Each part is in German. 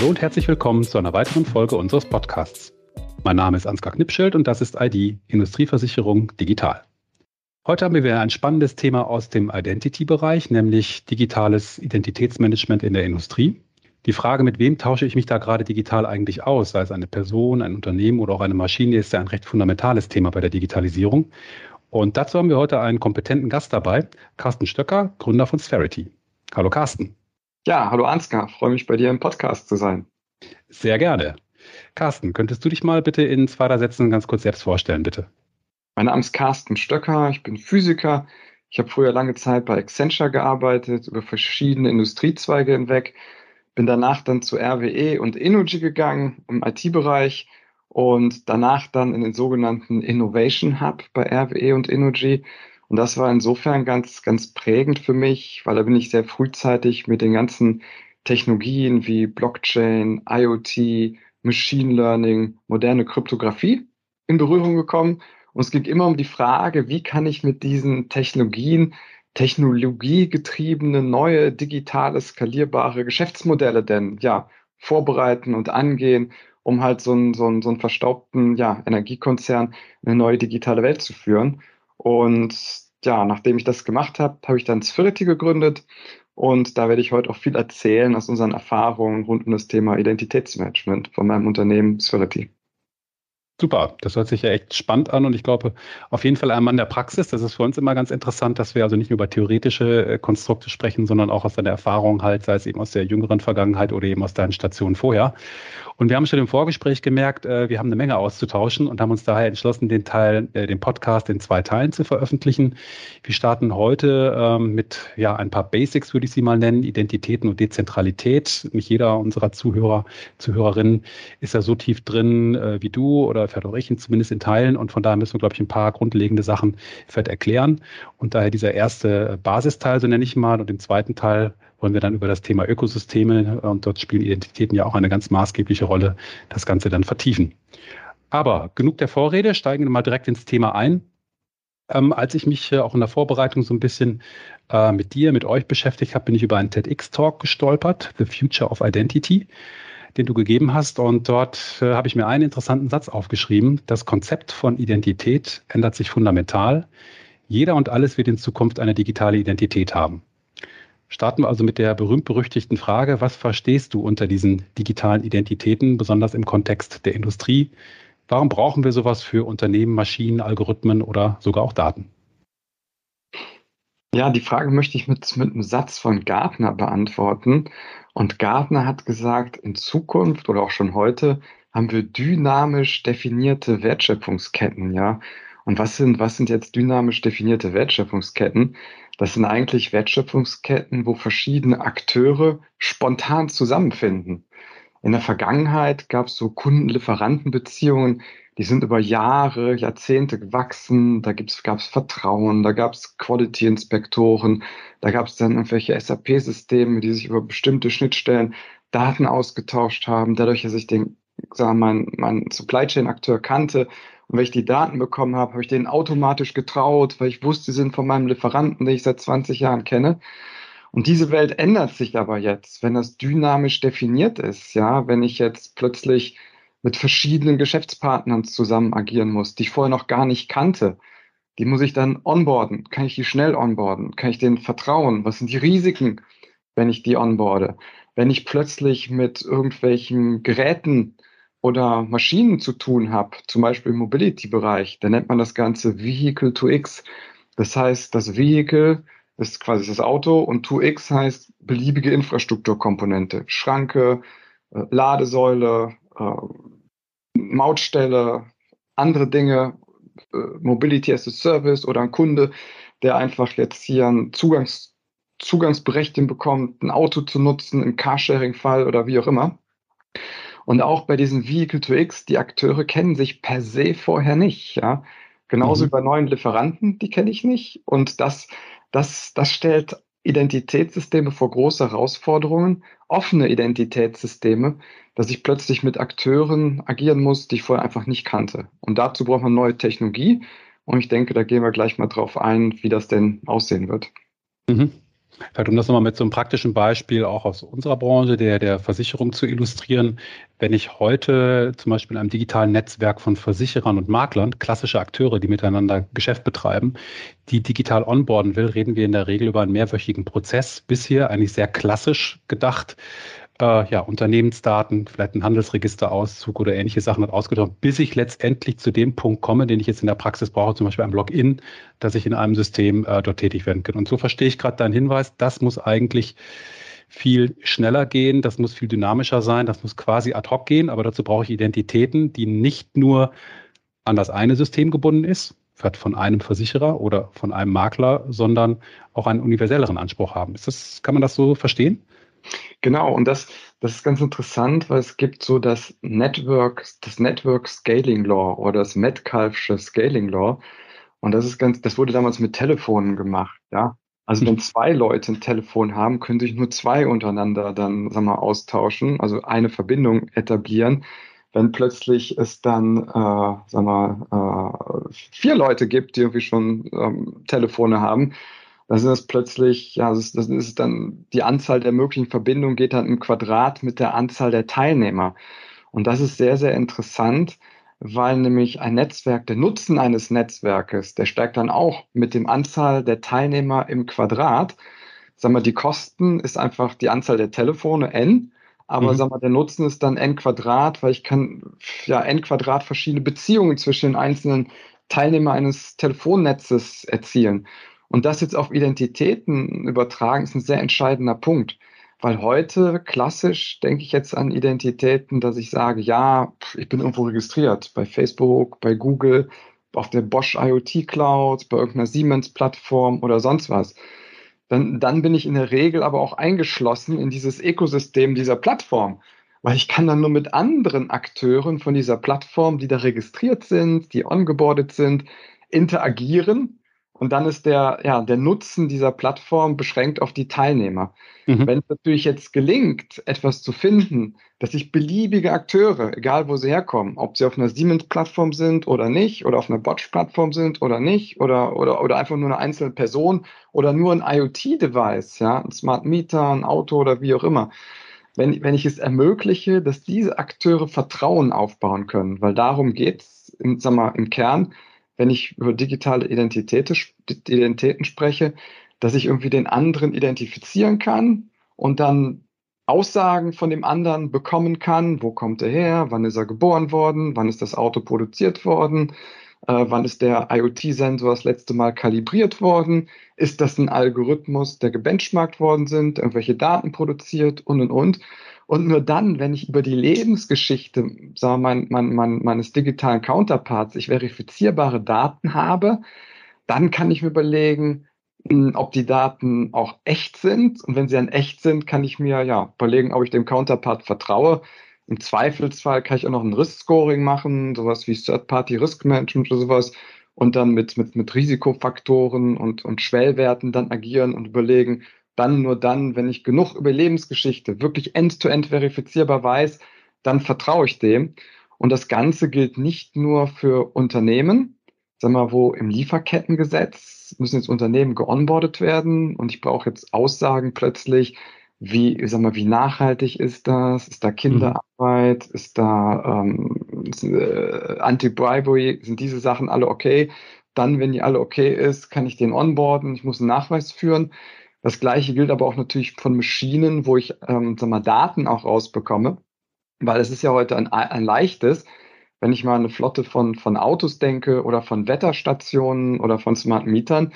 Hallo und herzlich willkommen zu einer weiteren Folge unseres Podcasts. Mein Name ist Ansgar Knipschild und das ist ID Industrieversicherung Digital. Heute haben wir ein spannendes Thema aus dem Identity-Bereich, nämlich digitales Identitätsmanagement in der Industrie. Die Frage, mit wem tausche ich mich da gerade digital eigentlich aus, sei es eine Person, ein Unternehmen oder auch eine Maschine, ist ja ein recht fundamentales Thema bei der Digitalisierung. Und dazu haben wir heute einen kompetenten Gast dabei, Carsten Stöcker, Gründer von Sphärity. Hallo Carsten. Ja, hallo Ansgar, freue mich bei dir im Podcast zu sein. Sehr gerne. Carsten, könntest du dich mal bitte in zwei, drei Sätzen ganz kurz selbst vorstellen, bitte? Mein Name ist Carsten Stöcker, ich bin Physiker. Ich habe früher lange Zeit bei Accenture gearbeitet, über verschiedene Industriezweige hinweg. Bin danach dann zu RWE und Innogy gegangen im IT-Bereich und danach dann in den sogenannten Innovation Hub bei RWE und Innogy. Und das war insofern ganz, ganz prägend für mich, weil da bin ich sehr frühzeitig mit den ganzen Technologien wie Blockchain, IoT, Machine Learning, moderne Kryptographie in Berührung gekommen und es ging immer um die Frage, wie kann ich mit diesen Technologien technologiegetriebene, neue, digitale, skalierbare Geschäftsmodelle denn ja vorbereiten und angehen, um halt so einen, so einen, so einen verstaubten ja, Energiekonzern in eine neue digitale Welt zu führen. Und ja, nachdem ich das gemacht habe, habe ich dann Spherity gegründet und da werde ich heute auch viel erzählen aus unseren Erfahrungen rund um das Thema Identitätsmanagement von meinem Unternehmen Spherity. Super, das hört sich ja echt spannend an und ich glaube auf jeden Fall ein Mann der Praxis. Das ist für uns immer ganz interessant, dass wir also nicht nur über theoretische äh, Konstrukte sprechen, sondern auch aus deiner Erfahrung halt, sei es eben aus der jüngeren Vergangenheit oder eben aus deinen Stationen vorher. Und wir haben schon im Vorgespräch gemerkt, äh, wir haben eine Menge auszutauschen und haben uns daher entschlossen, den Teil, äh, den Podcast in zwei Teilen zu veröffentlichen. Wir starten heute ähm, mit ja ein paar Basics, würde ich sie mal nennen, Identitäten und Dezentralität. Nicht jeder unserer Zuhörer, Zuhörerinnen ist ja so tief drin wie du oder Fedorchen, zumindest in Teilen. Und von daher müssen wir, glaube ich, ein paar grundlegende Sachen vielleicht erklären. Und daher dieser erste Basisteil, so nenne ich mal, und im zweiten Teil wollen wir dann über das Thema Ökosysteme, und dort spielen Identitäten ja auch eine ganz maßgebliche Rolle, das Ganze dann vertiefen. Aber genug der Vorrede, steigen wir mal direkt ins Thema ein. Ähm, als ich mich äh, auch in der Vorbereitung so ein bisschen äh, mit dir, mit euch beschäftigt habe, bin ich über einen TEDx-Talk gestolpert, The Future of Identity den du gegeben hast. Und dort äh, habe ich mir einen interessanten Satz aufgeschrieben. Das Konzept von Identität ändert sich fundamental. Jeder und alles wird in Zukunft eine digitale Identität haben. Starten wir also mit der berühmt-berüchtigten Frage, was verstehst du unter diesen digitalen Identitäten, besonders im Kontext der Industrie? Warum brauchen wir sowas für Unternehmen, Maschinen, Algorithmen oder sogar auch Daten? Ja, die Frage möchte ich mit, mit einem Satz von Gartner beantworten. Und Gartner hat gesagt, in Zukunft oder auch schon heute haben wir dynamisch definierte Wertschöpfungsketten, ja. Und was sind, was sind jetzt dynamisch definierte Wertschöpfungsketten? Das sind eigentlich Wertschöpfungsketten, wo verschiedene Akteure spontan zusammenfinden. In der Vergangenheit gab es so Kunden-Lieferanten-Beziehungen, die sind über Jahre, Jahrzehnte gewachsen. Da gab es Vertrauen, da gab es Quality-Inspektoren, da gab es dann irgendwelche SAP-Systeme, die sich über bestimmte Schnittstellen Daten ausgetauscht haben, dadurch, dass ich den, sagen wir, mein, mein Supply Chain-Akteur kannte und wenn ich die Daten bekommen habe, habe ich denen automatisch getraut, weil ich wusste, sie sind von meinem Lieferanten, den ich seit 20 Jahren kenne. Und diese Welt ändert sich aber jetzt, wenn das dynamisch definiert ist, ja, wenn ich jetzt plötzlich mit verschiedenen Geschäftspartnern zusammen agieren muss, die ich vorher noch gar nicht kannte. Die muss ich dann onboarden. Kann ich die schnell onboarden? Kann ich denen vertrauen? Was sind die Risiken, wenn ich die onboarde? Wenn ich plötzlich mit irgendwelchen Geräten oder Maschinen zu tun habe, zum Beispiel im Mobility-Bereich, dann nennt man das Ganze Vehicle to X. Das heißt, das Vehicle ist quasi das Auto und to X heißt beliebige Infrastrukturkomponente. Schranke, äh, Ladesäule, äh, Mautstelle, andere Dinge, äh, Mobility as a Service oder ein Kunde, der einfach jetzt hier ein Zugangs Zugangsberechtigung bekommt, ein Auto zu nutzen im Carsharing-Fall oder wie auch immer. Und auch bei diesen Vehicle to X, die Akteure kennen sich per se vorher nicht. Ja? Genauso mhm. bei neuen Lieferanten, die kenne ich nicht. Und das, das, das stellt Identitätssysteme vor große Herausforderungen, offene Identitätssysteme, dass ich plötzlich mit Akteuren agieren muss, die ich vorher einfach nicht kannte. Und dazu braucht man neue Technologie. Und ich denke, da gehen wir gleich mal drauf ein, wie das denn aussehen wird. Mhm. Vielleicht um das nochmal mit so einem praktischen Beispiel auch aus unserer Branche, der, der Versicherung zu illustrieren. Wenn ich heute zum Beispiel in einem digitalen Netzwerk von Versicherern und Maklern, klassische Akteure, die miteinander Geschäft betreiben, die digital onboarden will, reden wir in der Regel über einen mehrwöchigen Prozess. Bisher eigentlich sehr klassisch gedacht äh, ja, Unternehmensdaten, vielleicht ein Handelsregisterauszug oder ähnliche Sachen hat ausgetauscht, bis ich letztendlich zu dem Punkt komme, den ich jetzt in der Praxis brauche, zum Beispiel ein Login, dass ich in einem System äh, dort tätig werden kann. Und so verstehe ich gerade deinen Hinweis, das muss eigentlich viel schneller gehen, das muss viel dynamischer sein, das muss quasi ad hoc gehen, aber dazu brauche ich Identitäten, die nicht nur an das eine System gebunden ist, von einem Versicherer oder von einem Makler, sondern auch einen universelleren Anspruch haben. Das, kann man das so verstehen? Genau, und das, das ist ganz interessant, weil es gibt so das Network, das Network Scaling Law oder das Metcalfsche Scaling Law. Und das ist ganz, das wurde damals mit Telefonen gemacht, ja. Also wenn zwei Leute ein Telefon haben, können sich nur zwei untereinander dann, sag mal, austauschen, also eine Verbindung etablieren. Wenn plötzlich es dann, äh, sag mal, äh, vier Leute gibt, die irgendwie schon ähm, Telefone haben, das ist plötzlich, ja, das, das ist dann die Anzahl der möglichen Verbindungen geht dann im Quadrat mit der Anzahl der Teilnehmer. Und das ist sehr, sehr interessant, weil nämlich ein Netzwerk, der Nutzen eines Netzwerkes, der steigt dann auch mit dem Anzahl der Teilnehmer im Quadrat. Sagen wir, die Kosten ist einfach die Anzahl der Telefone, n, aber mhm. sagen wir, der Nutzen ist dann n Quadrat, weil ich kann ja n Quadrat verschiedene Beziehungen zwischen den einzelnen Teilnehmern eines Telefonnetzes erzielen. Und das jetzt auf Identitäten übertragen, ist ein sehr entscheidender Punkt. Weil heute klassisch denke ich jetzt an Identitäten, dass ich sage, ja, ich bin irgendwo registriert, bei Facebook, bei Google, auf der Bosch IoT Cloud, bei irgendeiner Siemens-Plattform oder sonst was. Dann, dann bin ich in der Regel aber auch eingeschlossen in dieses Ökosystem dieser Plattform. Weil ich kann dann nur mit anderen Akteuren von dieser Plattform, die da registriert sind, die ongeboardet sind, interagieren und dann ist der, ja, der Nutzen dieser Plattform beschränkt auf die Teilnehmer. Mhm. Wenn es natürlich jetzt gelingt, etwas zu finden, dass sich beliebige Akteure, egal wo sie herkommen, ob sie auf einer Siemens-Plattform sind oder nicht, oder auf einer Botch-Plattform sind oder nicht, oder, oder, oder einfach nur eine einzelne Person oder nur ein IoT-Device, ja, ein Smart Meter, ein Auto oder wie auch immer. Wenn, wenn ich es ermögliche, dass diese Akteure Vertrauen aufbauen können, weil darum geht es im, im Kern, wenn ich über digitale Identität, Identitäten spreche, dass ich irgendwie den anderen identifizieren kann und dann Aussagen von dem anderen bekommen kann. Wo kommt er her? Wann ist er geboren worden? Wann ist das Auto produziert worden? Äh, wann ist der IoT-Sensor das letzte Mal kalibriert worden? Ist das ein Algorithmus, der gebenchmarkt worden sind, irgendwelche Daten produziert und und und? Und nur dann, wenn ich über die Lebensgeschichte sagen wir, mein, mein, mein, meines digitalen Counterparts ich verifizierbare Daten habe, dann kann ich mir überlegen, hm, ob die Daten auch echt sind. Und wenn sie dann echt sind, kann ich mir ja überlegen, ob ich dem Counterpart vertraue. Im Zweifelsfall kann ich auch noch ein Risk-Scoring machen, sowas wie Third-Party-Risk-Management oder sowas und dann mit, mit, mit Risikofaktoren und, und Schwellwerten dann agieren und überlegen, dann nur dann, wenn ich genug über Lebensgeschichte wirklich end-to-end -end verifizierbar weiß, dann vertraue ich dem. Und das Ganze gilt nicht nur für Unternehmen, sagen wir, wo im Lieferkettengesetz müssen jetzt Unternehmen geonboardet werden und ich brauche jetzt Aussagen plötzlich, wie, sag mal, wie nachhaltig ist das? Ist da Kinderarbeit? Mhm. Ist da ähm, äh, Anti-Bribery? Sind diese Sachen alle okay? Dann, wenn die alle okay ist, kann ich den onboarden. Ich muss einen Nachweis führen. Das gleiche gilt aber auch natürlich von Maschinen, wo ich ähm, sag mal, Daten auch rausbekomme, weil es ist ja heute ein, ein leichtes, wenn ich mal eine Flotte von, von Autos denke oder von Wetterstationen oder von Smart Mietern,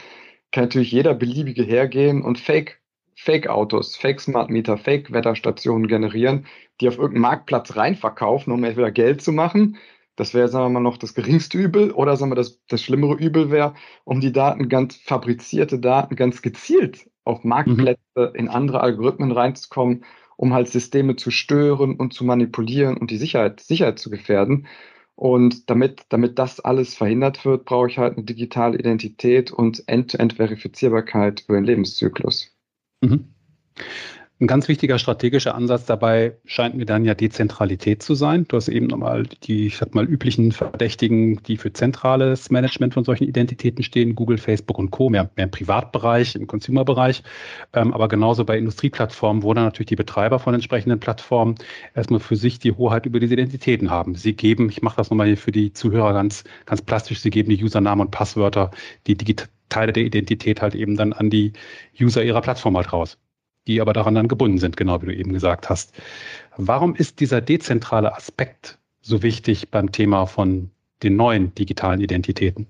kann natürlich jeder beliebige hergehen und Fake Fake-Autos, Fake-Smart Meter, Fake-Wetterstationen generieren, die auf irgendeinen Marktplatz reinverkaufen, um entweder Geld zu machen das wäre, sagen wir mal, noch das geringste Übel oder sagen wir, das, das schlimmere Übel wäre, um die Daten ganz fabrizierte Daten ganz gezielt auf Marktplätze mhm. in andere Algorithmen reinzukommen, um halt Systeme zu stören und zu manipulieren und die Sicherheit, Sicherheit zu gefährden. Und damit, damit das alles verhindert wird, brauche ich halt eine digitale Identität und End-to-End-Verifizierbarkeit über den Lebenszyklus. Mhm. Ein ganz wichtiger strategischer Ansatz dabei scheint mir dann ja Dezentralität zu sein. Du hast eben nochmal die, ich sag mal, üblichen Verdächtigen, die für zentrales Management von solchen Identitäten stehen, Google, Facebook und Co., mehr, mehr im Privatbereich, im Consumer-Bereich, ähm, aber genauso bei Industrieplattformen, wo dann natürlich die Betreiber von entsprechenden Plattformen erstmal für sich die Hoheit über diese Identitäten haben. Sie geben, ich mache das nochmal hier für die Zuhörer ganz, ganz plastisch, sie geben die Usernamen und Passwörter, die Teile der Identität halt eben dann an die User ihrer Plattform halt raus die aber daran dann gebunden sind, genau wie du eben gesagt hast. Warum ist dieser dezentrale Aspekt so wichtig beim Thema von den neuen digitalen Identitäten?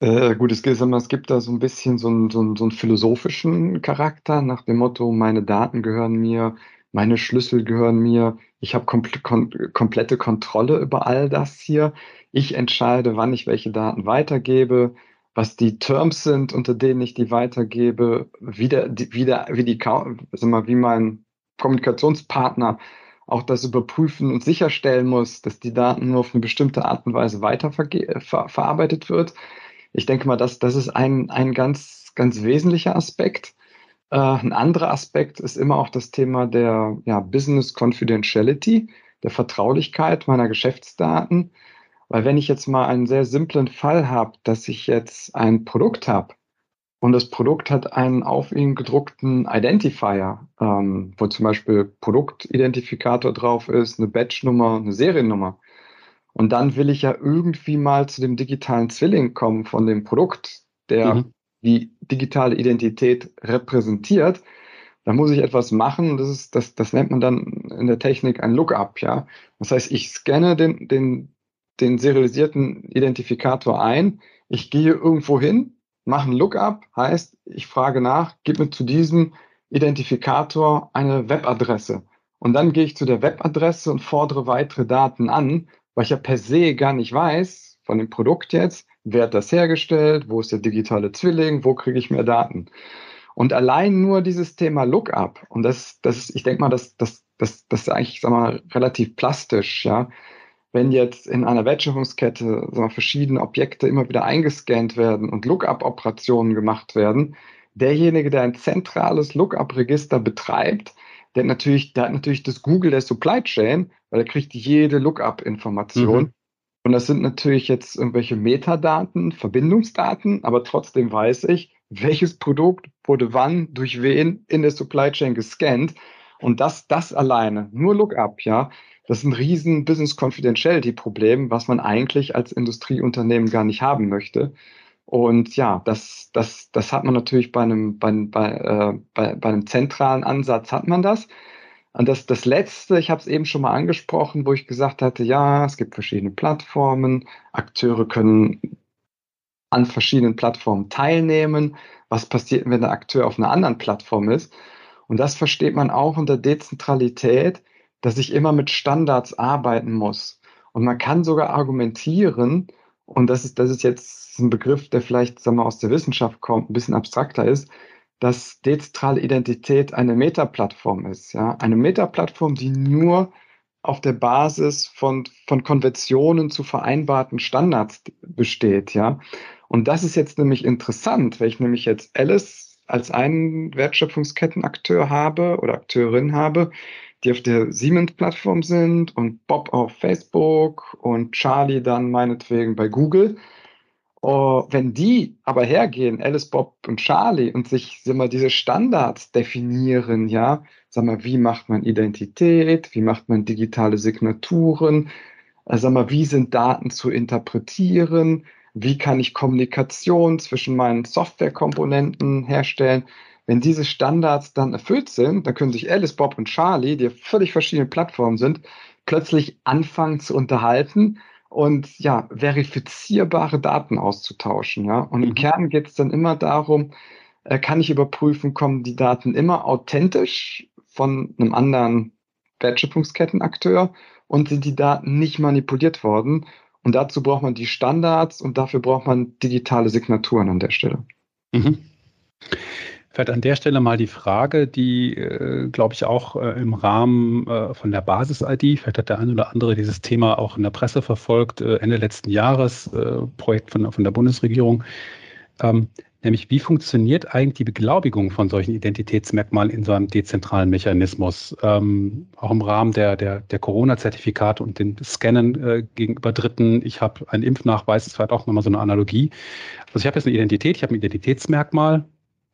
Äh, gut, es gibt, da so ein bisschen so einen, so, einen, so einen philosophischen Charakter nach dem Motto, meine Daten gehören mir, meine Schlüssel gehören mir, ich habe komple kom komplette Kontrolle über all das hier. Ich entscheide, wann ich welche Daten weitergebe was die Terms sind, unter denen ich die weitergebe, wie, der, wie, der, wie, die, also mal, wie mein Kommunikationspartner auch das überprüfen und sicherstellen muss, dass die Daten nur auf eine bestimmte Art und Weise weiter ver wird. Ich denke mal, das, das ist ein, ein ganz, ganz wesentlicher Aspekt. Äh, ein anderer Aspekt ist immer auch das Thema der ja, Business Confidentiality, der Vertraulichkeit meiner Geschäftsdaten. Weil wenn ich jetzt mal einen sehr simplen Fall habe, dass ich jetzt ein Produkt habe und das Produkt hat einen auf ihm gedruckten Identifier, ähm, wo zum Beispiel Produktidentifikator drauf ist, eine Batchnummer, eine Seriennummer. Und dann will ich ja irgendwie mal zu dem digitalen Zwilling kommen von dem Produkt, der mhm. die digitale Identität repräsentiert. Da muss ich etwas machen. Das ist, das, das nennt man dann in der Technik ein Lookup, ja. Das heißt, ich scanne den, den den serialisierten Identifikator ein. Ich gehe irgendwo hin, mache ein Lookup, heißt, ich frage nach, gib mir zu diesem Identifikator eine Webadresse. Und dann gehe ich zu der Webadresse und fordere weitere Daten an, weil ich ja per se gar nicht weiß von dem Produkt jetzt, wer hat das hergestellt, wo ist der digitale Zwilling, wo kriege ich mehr Daten. Und allein nur dieses Thema Lookup, und das, das ist, ich denke mal, das, das, das, das ist eigentlich, sag mal, relativ plastisch, ja wenn jetzt in einer Wertschöpfungskette so verschiedene Objekte immer wieder eingescannt werden und Lookup-Operationen gemacht werden, derjenige, der ein zentrales Lookup-Register betreibt, der hat natürlich, der hat natürlich das Google der Supply Chain, weil er kriegt jede Lookup-Information. Mhm. Und das sind natürlich jetzt irgendwelche Metadaten, Verbindungsdaten, aber trotzdem weiß ich, welches Produkt wurde wann durch wen in der Supply Chain gescannt. Und das, das alleine, nur Lookup, ja, das ist ein riesen Business Confidentiality Problem, was man eigentlich als Industrieunternehmen gar nicht haben möchte. Und ja, das, das, das hat man natürlich bei einem, bei, bei, äh, bei, bei einem zentralen Ansatz hat man das. Und das, das Letzte, ich habe es eben schon mal angesprochen, wo ich gesagt hatte, ja, es gibt verschiedene Plattformen, Akteure können an verschiedenen Plattformen teilnehmen. Was passiert, wenn der Akteur auf einer anderen Plattform ist? Und das versteht man auch unter Dezentralität dass ich immer mit Standards arbeiten muss. Und man kann sogar argumentieren, und das ist, das ist jetzt ein Begriff, der vielleicht sagen wir, aus der Wissenschaft kommt, ein bisschen abstrakter ist, dass dezentrale Identität eine Metaplattform ist. Ja? Eine Metaplattform, die nur auf der Basis von, von Konventionen zu vereinbarten Standards besteht. Ja? Und das ist jetzt nämlich interessant, wenn ich nämlich jetzt Alice als einen Wertschöpfungskettenakteur habe oder Akteurin habe, die auf der Siemens-Plattform sind und Bob auf Facebook und Charlie dann meinetwegen bei Google. Oh, wenn die aber hergehen, Alice, Bob und Charlie, und sich sag mal, diese Standards definieren, ja, sag mal, wie macht man Identität, wie macht man digitale Signaturen, äh, sag mal, wie sind Daten zu interpretieren, wie kann ich Kommunikation zwischen meinen Softwarekomponenten herstellen, wenn diese Standards dann erfüllt sind, dann können sich Alice, Bob und Charlie, die völlig verschiedene Plattformen sind, plötzlich anfangen zu unterhalten und ja, verifizierbare Daten auszutauschen. Ja? Und im mhm. Kern geht es dann immer darum, äh, kann ich überprüfen, kommen die Daten immer authentisch von einem anderen Wertschöpfungskettenakteur und sind die Daten nicht manipuliert worden. Und dazu braucht man die Standards und dafür braucht man digitale Signaturen an der Stelle. Mhm. Vielleicht an der Stelle mal die Frage, die, äh, glaube ich, auch äh, im Rahmen äh, von der Basis-ID, vielleicht hat der eine oder andere dieses Thema auch in der Presse verfolgt, äh, Ende letzten Jahres, äh, Projekt von, von der Bundesregierung. Ähm, nämlich wie funktioniert eigentlich die Beglaubigung von solchen Identitätsmerkmalen in so einem dezentralen Mechanismus, ähm, auch im Rahmen der, der, der Corona-Zertifikate und den Scannen äh, gegenüber Dritten. Ich habe einen Impfnachweis, das war auch nochmal so eine Analogie. Also ich habe jetzt eine Identität, ich habe ein Identitätsmerkmal,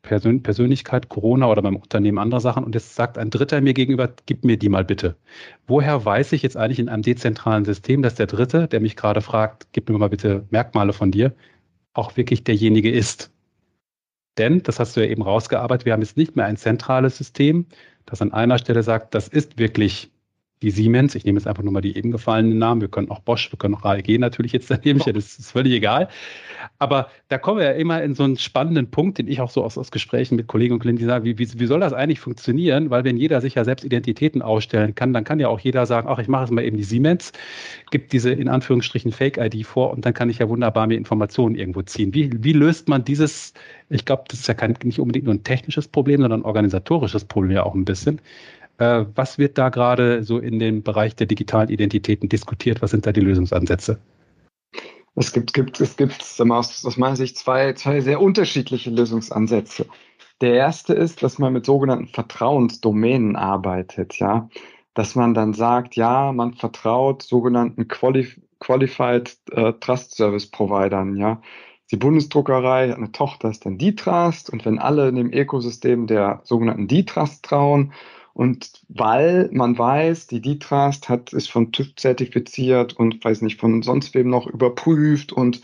Persön Persönlichkeit, Corona oder beim Unternehmen andere Sachen und jetzt sagt ein Dritter mir gegenüber, gib mir die mal bitte. Woher weiß ich jetzt eigentlich in einem dezentralen System, dass der Dritte, der mich gerade fragt, gib mir mal bitte Merkmale von dir, auch wirklich derjenige ist? Denn, das hast du ja eben rausgearbeitet, wir haben jetzt nicht mehr ein zentrales System, das an einer Stelle sagt, das ist wirklich die Siemens, ich nehme jetzt einfach nur mal die eben gefallenen Namen, wir können auch Bosch, wir können auch AEG natürlich jetzt daneben stellen, das ist völlig egal. Aber da kommen wir ja immer in so einen spannenden Punkt, den ich auch so aus, aus Gesprächen mit Kollegen und Kollegen die sagen, wie, wie, wie soll das eigentlich funktionieren? Weil wenn jeder sich ja selbst Identitäten ausstellen kann, dann kann ja auch jeder sagen, ach, ich mache jetzt mal eben die Siemens, gibt diese in Anführungsstrichen Fake-ID vor und dann kann ich ja wunderbar mir Informationen irgendwo ziehen. Wie, wie löst man dieses, ich glaube, das ist ja kein, nicht unbedingt nur ein technisches Problem, sondern ein organisatorisches Problem ja auch ein bisschen. Äh, was wird da gerade so in dem Bereich der digitalen Identitäten diskutiert? Was sind da die Lösungsansätze? Es gibt, gibt, es gibt aus, meiner Sicht zwei, zwei sehr unterschiedliche Lösungsansätze. Der erste ist, dass man mit sogenannten Vertrauensdomänen arbeitet, ja. Dass man dann sagt, ja, man vertraut sogenannten Qualif Qualified uh, Trust Service Providern, ja. Die Bundesdruckerei hat eine Tochter, ist dann die Trust und wenn alle in dem Ökosystem der sogenannten D-Trust trauen und weil man weiß, die D-Trust hat, ist von TÜV zertifiziert und weiß nicht, von sonst wem noch überprüft und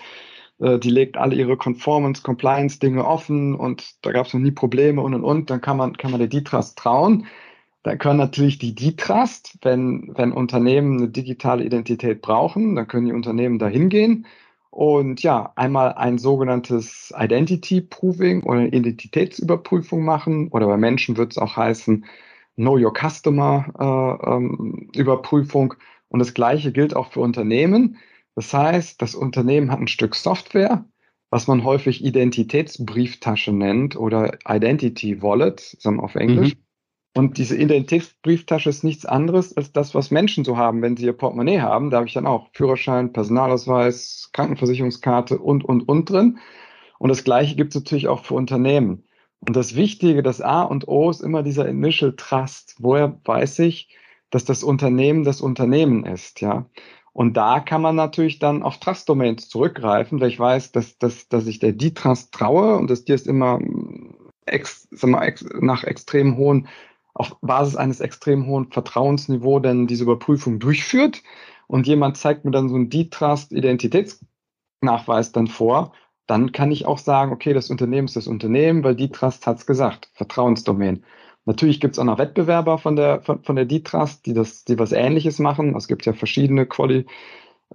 äh, die legt alle ihre Conformance, Compliance-Dinge offen und da gab es noch nie Probleme und und und, dann kann man, kann man der D-Trust trauen. Da können natürlich die D-Trust, wenn, wenn Unternehmen eine digitale Identität brauchen, dann können die Unternehmen da hingehen und ja, einmal ein sogenanntes Identity Proving oder Identitätsüberprüfung machen oder bei Menschen wird es auch heißen, Know Your Customer äh, ähm, Überprüfung. Und das Gleiche gilt auch für Unternehmen. Das heißt, das Unternehmen hat ein Stück Software, was man häufig Identitätsbrieftasche nennt oder Identity Wallet, sagen wir auf Englisch. Mhm. Und diese Identitätsbrieftasche ist nichts anderes als das, was Menschen so haben, wenn sie ihr Portemonnaie haben. Da habe ich dann auch Führerschein, Personalausweis, Krankenversicherungskarte und, und, und drin. Und das Gleiche gibt es natürlich auch für Unternehmen. Und das Wichtige, das A und O ist immer dieser Initial Trust. Woher weiß ich, dass das Unternehmen das Unternehmen ist, ja? Und da kann man natürlich dann auf Trust-Domains zurückgreifen, weil ich weiß, dass, dass, dass ich der D-Trust traue und dass die ist immer ex, sag mal, ex, nach extrem hohen, auf Basis eines extrem hohen Vertrauensniveau denn diese Überprüfung durchführt. Und jemand zeigt mir dann so einen D-Trust-Identitätsnachweis dann vor dann kann ich auch sagen, okay, das Unternehmen ist das Unternehmen, weil D-Trust hat es gesagt, Vertrauensdomain. Natürlich gibt es auch noch Wettbewerber von der, von, von der D-Trust, die, das, die was Ähnliches machen. Es gibt ja verschiedene Quali,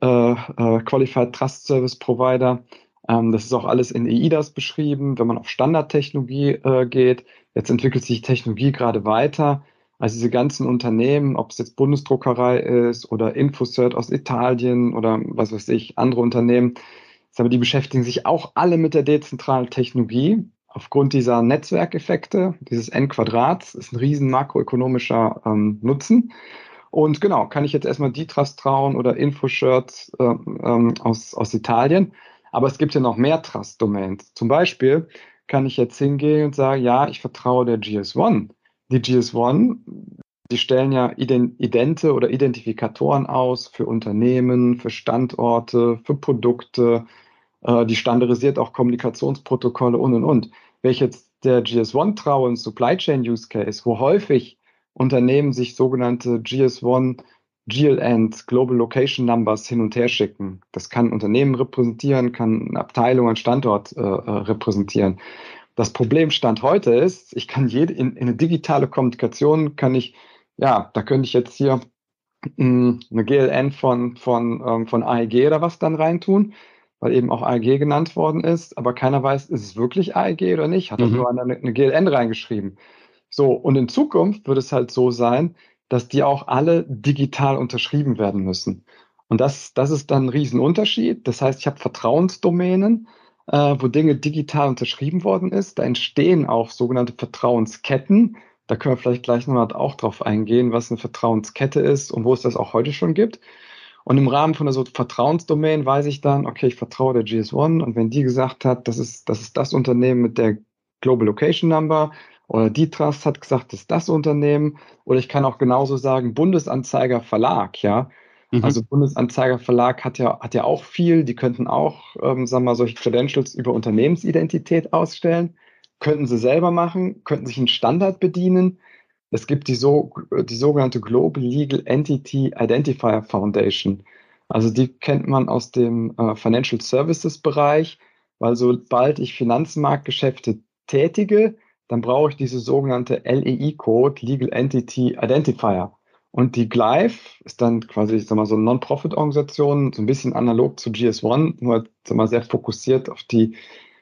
äh, äh, Qualified Trust Service Provider. Ähm, das ist auch alles in EIDAS beschrieben, wenn man auf Standardtechnologie äh, geht. Jetzt entwickelt sich Technologie gerade weiter. Also diese ganzen Unternehmen, ob es jetzt Bundesdruckerei ist oder Infocert aus Italien oder was weiß ich, andere Unternehmen, aber die beschäftigen sich auch alle mit der dezentralen Technologie. Aufgrund dieser Netzwerkeffekte, dieses N Quadrats, ist ein riesen makroökonomischer ähm, Nutzen. Und genau, kann ich jetzt erstmal D-Trust trauen oder InfoShirt äh, ähm, aus, aus Italien. Aber es gibt ja noch mehr Trust-Domains. Zum Beispiel kann ich jetzt hingehen und sagen, ja, ich vertraue der GS1. Die GS1, die stellen ja Idente oder Identifikatoren aus für Unternehmen, für Standorte, für Produkte, äh, die standardisiert auch Kommunikationsprotokolle und und und. Wenn ich jetzt der GS1 traue, ein Supply Chain Use Case, wo häufig Unternehmen sich sogenannte GS1 GLNs, Global Location Numbers, hin und her schicken. Das kann Unternehmen repräsentieren, kann eine Abteilung, ein Standort äh, äh repräsentieren. Das Problem Stand heute ist, ich kann jede, in, in eine digitale Kommunikation kann ich, ja, da könnte ich jetzt hier mh, hm, eine GLN von, von, ähm, von AEG oder was dann reintun weil eben auch AEG genannt worden ist, aber keiner weiß, ist es wirklich AEG oder nicht? Hat mhm. nur eine, eine GLN reingeschrieben. So, und in Zukunft wird es halt so sein, dass die auch alle digital unterschrieben werden müssen. Und das, das ist dann ein Riesenunterschied. Das heißt, ich habe Vertrauensdomänen, äh, wo Dinge digital unterschrieben worden ist. Da entstehen auch sogenannte Vertrauensketten. Da können wir vielleicht gleich nochmal auch drauf eingehen, was eine Vertrauenskette ist und wo es das auch heute schon gibt. Und im Rahmen von einer so Vertrauensdomain weiß ich dann, okay, ich vertraue der GS1 und wenn die gesagt hat, das ist, das ist das Unternehmen mit der Global Location Number oder die Trust hat gesagt, das ist das Unternehmen oder ich kann auch genauso sagen, Bundesanzeiger Verlag, ja. Mhm. Also Bundesanzeiger Verlag hat ja, hat ja auch viel, die könnten auch, ähm, sagen wir mal, solche Credentials über Unternehmensidentität ausstellen, könnten sie selber machen, könnten sich einen Standard bedienen es gibt die, so, die sogenannte Global Legal Entity Identifier Foundation. Also die kennt man aus dem äh, Financial Services Bereich, weil sobald ich Finanzmarktgeschäfte tätige, dann brauche ich diese sogenannte LEI-Code, Legal Entity Identifier. Und die Glyph ist dann quasi, ich sag mal, so eine Non-Profit-Organisation, so ein bisschen analog zu GS1, nur sag mal, sehr fokussiert auf die,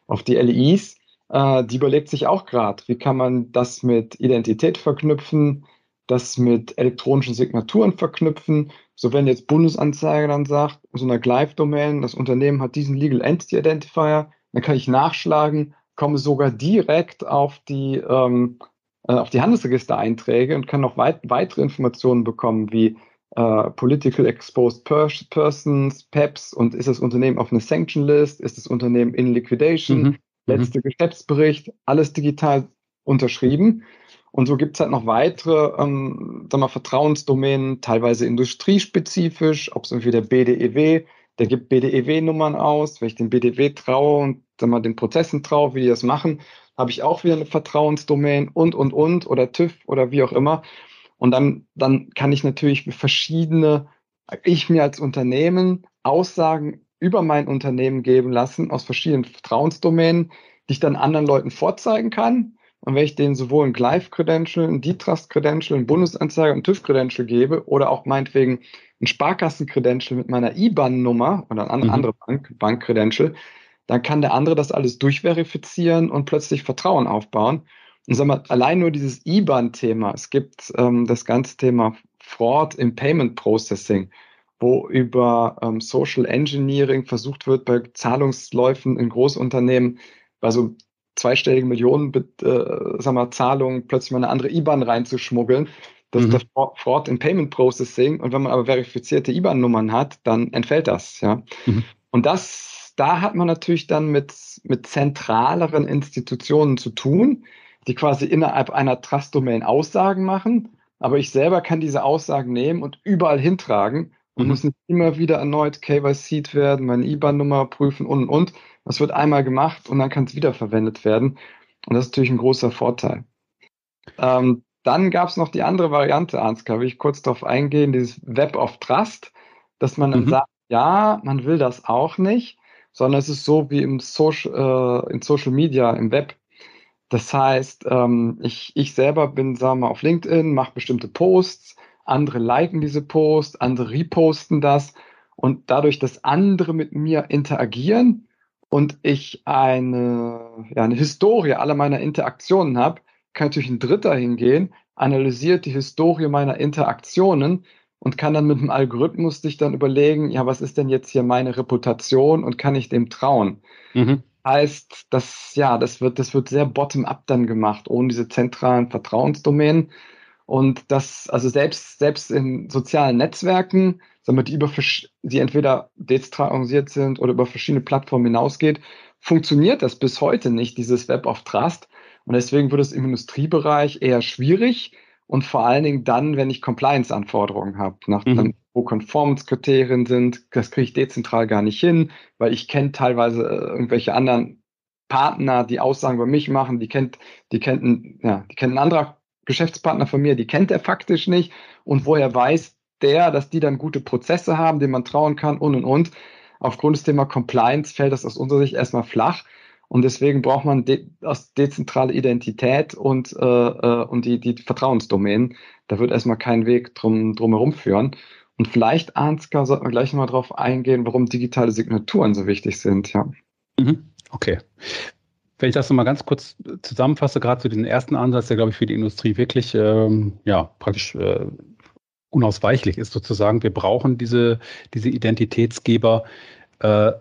auf die LEIs äh, die überlegt sich auch gerade, wie kann man das mit Identität verknüpfen, das mit elektronischen Signaturen verknüpfen. So wenn jetzt Bundesanzeiger dann sagt, so einer Glyph-Domain, das Unternehmen hat diesen Legal Entity Identifier, dann kann ich nachschlagen, komme sogar direkt auf die, ähm, äh, auf die Handelsregistereinträge und kann noch weit, weitere Informationen bekommen, wie äh, Political Exposed Persons, PEPs und ist das Unternehmen auf einer Sanction List, ist das Unternehmen in Liquidation, mhm. Mhm. letzte mhm. Geschäftsbericht, alles digital unterschrieben. Und so gibt es halt noch weitere ähm, sagen wir, Vertrauensdomänen, teilweise industriespezifisch, ob es irgendwie der BDEW, der gibt BDEW-Nummern aus. Wenn ich dem BDEW traue und sagen wir, den Prozessen traue, wie die das machen, habe ich auch wieder eine Vertrauensdomain und, und, und oder TÜV oder wie auch immer. Und dann, dann kann ich natürlich verschiedene, ich mir als Unternehmen Aussagen über mein Unternehmen geben lassen aus verschiedenen Vertrauensdomänen, die ich dann anderen Leuten vorzeigen kann. Und wenn ich denen sowohl ein Glyph-Credential, ein D-Trust-Credential, ein Bundesanzeiger und TÜV-Credential gebe oder auch meinetwegen ein Sparkassen-Credential mit meiner IBAN-Nummer oder ein mhm. andere Bank, Bank-Credential, dann kann der andere das alles durchverifizieren und plötzlich Vertrauen aufbauen. Und sagen wir, allein nur dieses IBAN-Thema, es gibt ähm, das ganze Thema Fraud im Payment Processing wo über ähm, Social Engineering versucht wird, bei Zahlungsläufen in Großunternehmen bei so zweistelligen Millionen äh, sag mal, Zahlungen plötzlich mal eine andere IBAN reinzuschmuggeln. Das mhm. ist das Fraud in Payment Processing. Und wenn man aber verifizierte IBAN-Nummern hat, dann entfällt das. Ja. Mhm. Und das, da hat man natürlich dann mit, mit zentraleren Institutionen zu tun, die quasi innerhalb einer Trust-Domain Aussagen machen. Aber ich selber kann diese Aussagen nehmen und überall hintragen und mhm. muss nicht immer wieder erneut KYC'd werden, meine IBAN-Nummer prüfen und und und. Das wird einmal gemacht und dann kann es wiederverwendet werden. Und das ist natürlich ein großer Vorteil. Ähm, dann gab es noch die andere Variante, Ansgar, will ich kurz darauf eingehen, dieses Web of Trust, dass man dann mhm. sagt, ja, man will das auch nicht, sondern es ist so wie im Social, äh, in Social Media, im Web. Das heißt, ähm, ich, ich selber bin, sagen wir mal, auf LinkedIn, mache bestimmte Posts, andere liken diese Post, andere reposten das und dadurch, dass andere mit mir interagieren und ich eine, ja, eine Historie aller meiner Interaktionen habe, kann natürlich ein Dritter hingehen, analysiert die Historie meiner Interaktionen und kann dann mit dem Algorithmus sich dann überlegen, ja, was ist denn jetzt hier meine Reputation und kann ich dem trauen? Mhm. Heißt, das, ja, das wird, das wird sehr bottom-up dann gemacht, ohne diese zentralen Vertrauensdomänen. Und das, also selbst, selbst in sozialen Netzwerken, wir, die über, die entweder dezentralisiert sind oder über verschiedene Plattformen hinausgeht, funktioniert das bis heute nicht, dieses Web of Trust. Und deswegen wird es im Industriebereich eher schwierig und vor allen Dingen dann, wenn ich Compliance-Anforderungen habe, nach mhm. dann, wo Conformance-Kriterien sind, das kriege ich dezentral gar nicht hin, weil ich kenne teilweise äh, irgendwelche anderen Partner, die Aussagen über mich machen, die kennt, die kennt, ja, die kennt ein anderer Geschäftspartner von mir, die kennt er faktisch nicht und woher weiß der, dass die dann gute Prozesse haben, denen man trauen kann und und und. Aufgrund des Thema Compliance fällt das aus unserer Sicht erstmal flach und deswegen braucht man de aus dezentrale Identität und, äh, äh, und die, die Vertrauensdomänen. Da wird erstmal kein Weg drum, drum herum führen. Und vielleicht, Ansgar, sollten wir gleich nochmal drauf eingehen, warum digitale Signaturen so wichtig sind. Ja. Mhm. Okay. Wenn ich das nochmal ganz kurz zusammenfasse, gerade zu diesem ersten Ansatz, der, glaube ich, für die Industrie wirklich ähm, ja, praktisch äh, unausweichlich ist, sozusagen. Wir brauchen diese, diese Identitätsgeber, äh,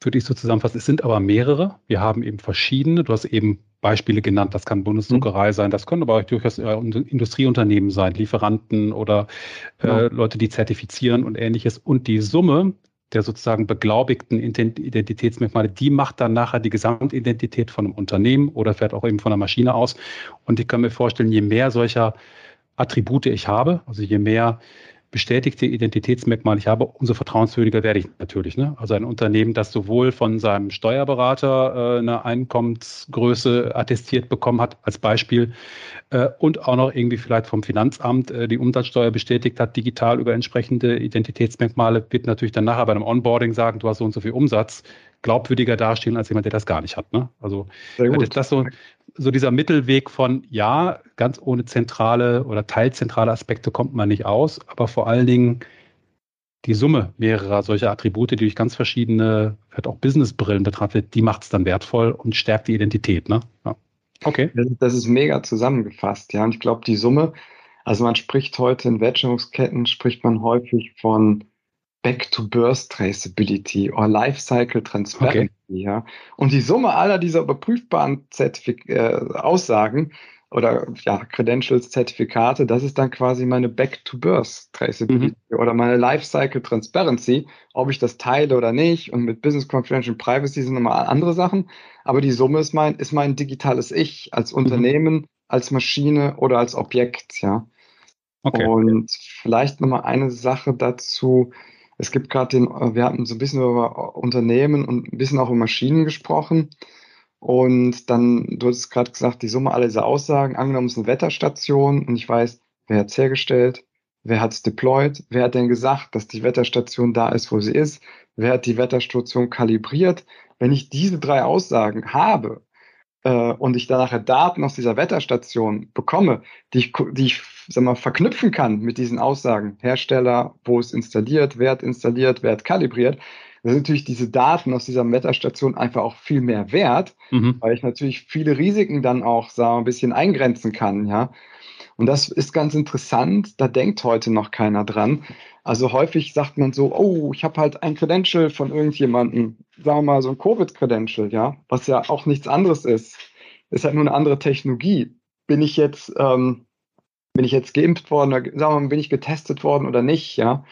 würde ich so zusammenfassen. Es sind aber mehrere. Wir haben eben verschiedene. Du hast eben Beispiele genannt. Das kann Bundesdruckerei mhm. sein, das können aber auch durchaus Industrieunternehmen sein, Lieferanten oder äh, genau. Leute, die zertifizieren und ähnliches. Und die Summe der sozusagen beglaubigten Identitätsmerkmale, die macht dann nachher die Gesamtidentität von einem Unternehmen oder vielleicht auch eben von einer Maschine aus. Und ich kann mir vorstellen, je mehr solcher Attribute ich habe, also je mehr bestätigte Identitätsmerkmale ich habe, umso vertrauenswürdiger werde ich natürlich. Ne? Also ein Unternehmen, das sowohl von seinem Steuerberater äh, eine Einkommensgröße attestiert bekommen hat, als Beispiel, äh, und auch noch irgendwie vielleicht vom Finanzamt äh, die Umsatzsteuer bestätigt hat, digital über entsprechende Identitätsmerkmale, wird natürlich dann nachher bei einem Onboarding sagen, du hast so und so viel Umsatz, glaubwürdiger dastehen als jemand, der das gar nicht hat. Ne? Also ist das so, so dieser Mittelweg von, ja, ganz ohne zentrale oder teilzentrale Aspekte kommt man nicht aus, aber vor allen Dingen die Summe mehrerer solcher Attribute, die durch ganz verschiedene, vielleicht auch Businessbrillen betrachtet die macht es dann wertvoll und stärkt die Identität. Ne? Ja. Okay. Das ist mega zusammengefasst, ja. Und ich glaube, die Summe, also man spricht heute in Wertschöpfungsketten, spricht man häufig von Back-to-Birth Traceability oder Lifecycle Transparency. Okay. Ja. Und die Summe aller dieser überprüfbaren Zertifik äh, Aussagen oder ja, Credentials, Zertifikate, das ist dann quasi meine Back-to-Birth Traceability mhm. oder meine Lifecycle Transparency, ob ich das teile oder nicht. Und mit Business Confidential Privacy sind nochmal andere Sachen. Aber die Summe ist mein, ist mein digitales Ich als mhm. Unternehmen, mhm. als Maschine oder als Objekt, ja. Okay. Und vielleicht nochmal eine Sache dazu, es gibt gerade den, wir hatten so ein bisschen über Unternehmen und ein bisschen auch über Maschinen gesprochen. Und dann, du hast gerade gesagt, die Summe aller dieser Aussagen, angenommen es ist eine Wetterstation und ich weiß, wer hat es hergestellt, wer hat es deployed, wer hat denn gesagt, dass die Wetterstation da ist, wo sie ist, wer hat die Wetterstation kalibriert. Wenn ich diese drei Aussagen habe, äh, und ich dann nachher Daten aus dieser Wetterstation bekomme, die ich, die ich sag mal, verknüpfen kann mit diesen Aussagen, Hersteller, wo es installiert, wer hat installiert, wer hat kalibriert, dann sind natürlich diese Daten aus dieser Wetterstation einfach auch viel mehr wert, mhm. weil ich natürlich viele Risiken dann auch sagen wir, ein bisschen eingrenzen kann, ja. Und das ist ganz interessant, da denkt heute noch keiner dran. Also häufig sagt man so, oh, ich habe halt ein Credential von irgendjemandem, sagen wir mal so ein Covid-Credential, ja, was ja auch nichts anderes ist. Ist halt nur eine andere Technologie. Bin ich jetzt, ähm, bin ich jetzt geimpft worden, oder, sagen wir mal, bin ich getestet worden oder nicht, ja?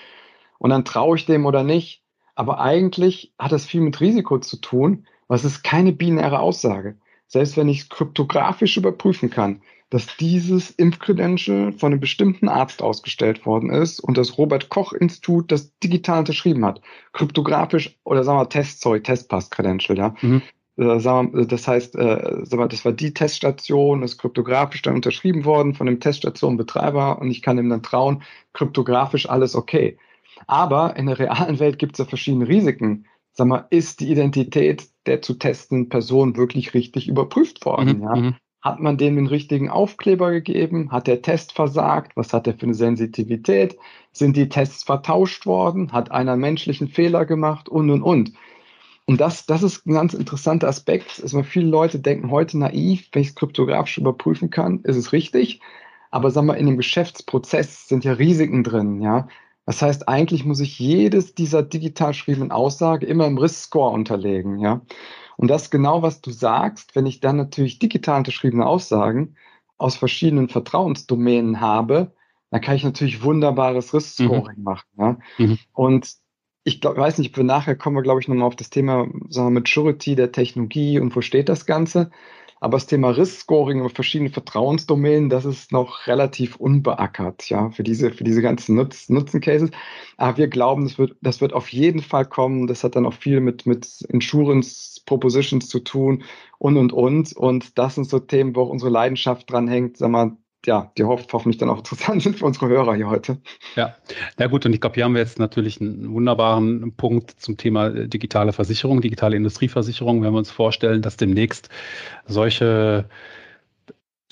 Und dann traue ich dem oder nicht. Aber eigentlich hat das viel mit Risiko zu tun, was ist keine binäre Aussage. Selbst wenn ich es kryptografisch überprüfen kann, dass dieses Impfcredential von einem bestimmten Arzt ausgestellt worden ist und das Robert-Koch-Institut das digital unterschrieben hat. Kryptografisch oder sagen wir Test, sorry, Testpass-Credential, ja. Mhm. Äh, das heißt, äh, das war die Teststation, ist kryptografisch dann unterschrieben worden von dem Teststationenbetreiber und ich kann ihm dann trauen, kryptografisch alles okay. Aber in der realen Welt gibt es ja verschiedene Risiken. Sag mal, ist die Identität der zu testenden Person wirklich richtig überprüft worden? Mhm, ja? Mhm. Hat man dem den richtigen Aufkleber gegeben? Hat der Test versagt? Was hat er für eine Sensitivität? Sind die Tests vertauscht worden? Hat einer einen menschlichen Fehler gemacht? Und, und, und. Und das, das ist ein ganz interessanter Aspekt. Also viele Leute denken heute naiv, wenn ich es kryptografisch überprüfen kann, ist es richtig. Aber sagen wir, in dem Geschäftsprozess sind ja Risiken drin, ja. Das heißt, eigentlich muss ich jedes dieser digital geschriebenen Aussage immer im Risk-Score unterlegen, ja. Und das ist genau, was du sagst, wenn ich dann natürlich digital unterschriebene Aussagen aus verschiedenen Vertrauensdomänen habe, dann kann ich natürlich wunderbares Risk-Scoring mhm. machen, ja. Mhm. Und ich glaub, weiß nicht, ob wir nachher kommen wir, glaube ich, nochmal auf das Thema sagen wir, Maturity der Technologie und wo steht das Ganze. Aber das Thema Risk-Scoring über verschiedene Vertrauensdomänen, das ist noch relativ unbeackert, ja, für diese, für diese ganzen Nutz, Nutzen-Cases. Aber wir glauben, das wird, das wird auf jeden Fall kommen. Das hat dann auch viel mit, mit Insurance Propositions zu tun und, und, und. Und das sind so Themen, wo auch unsere Leidenschaft dran hängt, sag mal, ja, die hofft, hoffentlich dann auch interessant sind für unsere Hörer hier heute. Ja, ja gut, und ich glaube, hier haben wir jetzt natürlich einen wunderbaren Punkt zum Thema äh, digitale Versicherung, digitale Industrieversicherung, wenn wir uns vorstellen, dass demnächst solche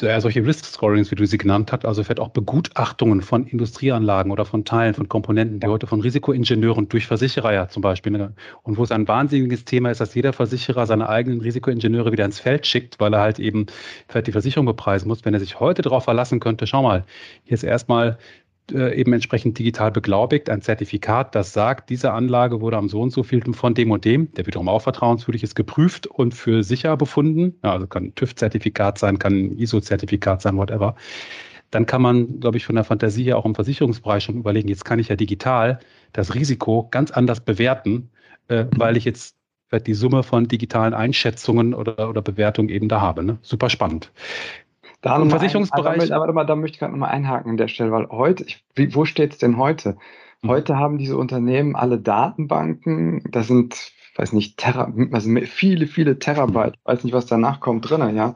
ja, solche Risk-Scorings, wie du sie genannt hast, also vielleicht auch Begutachtungen von Industrieanlagen oder von Teilen, von Komponenten, die heute von Risikoingenieuren durch Versicherer ja zum Beispiel, ne, und wo es ein wahnsinniges Thema ist, dass jeder Versicherer seine eigenen Risikoingenieure wieder ins Feld schickt, weil er halt eben vielleicht die Versicherung bepreisen muss. Wenn er sich heute darauf verlassen könnte, schau mal, hier ist erstmal äh, eben entsprechend digital beglaubigt, ein Zertifikat, das sagt, diese Anlage wurde am so und so viel von dem und dem, der wiederum auch vertrauenswürdig ist, geprüft und für sicher befunden. Ja, also kann TÜV-Zertifikat sein, kann ISO-Zertifikat sein, whatever. Dann kann man, glaube ich, von der Fantasie her auch im Versicherungsbereich schon überlegen, jetzt kann ich ja digital das Risiko ganz anders bewerten, äh, weil ich jetzt die Summe von digitalen Einschätzungen oder, oder Bewertungen eben da habe. Ne? Super spannend. Da Im Versicherungsbereich. Ein, aber, aber, da möchte ich gerade nochmal einhaken an der Stelle, weil heute, ich, wie, wo steht es denn heute? Mhm. Heute haben diese Unternehmen alle Datenbanken, da sind, weiß nicht, Terra, also viele, viele Terabyte, weiß nicht, was danach kommt drinnen, ja.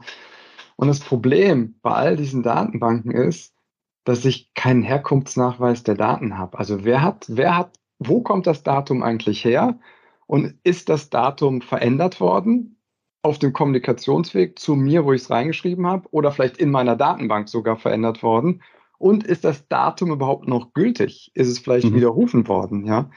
Und das Problem bei all diesen Datenbanken ist, dass ich keinen Herkunftsnachweis der Daten habe. Also wer hat, wer hat, wo kommt das Datum eigentlich her? Und ist das Datum verändert worden auf dem Kommunikationsweg zu mir, wo ich es reingeschrieben habe, oder vielleicht in meiner Datenbank sogar verändert worden? Und ist das Datum überhaupt noch gültig? Ist es vielleicht mhm. widerrufen worden? Ja.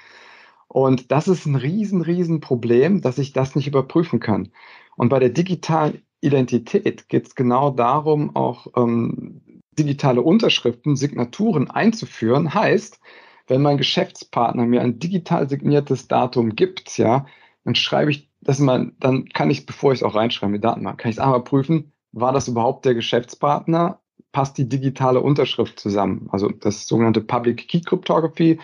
Und das ist ein riesen, riesen Problem, dass ich das nicht überprüfen kann. Und bei der digitalen Identität geht es genau darum, auch ähm, digitale Unterschriften, Signaturen einzuführen. Heißt, wenn mein Geschäftspartner mir ein digital signiertes Datum gibt, ja, dann schreibe ich das mal, dann kann ich, bevor ich es auch reinschreibe, mit Datenbank, kann ich es einmal prüfen, war das überhaupt der Geschäftspartner? Passt die digitale Unterschrift zusammen? Also das sogenannte Public Key Cryptography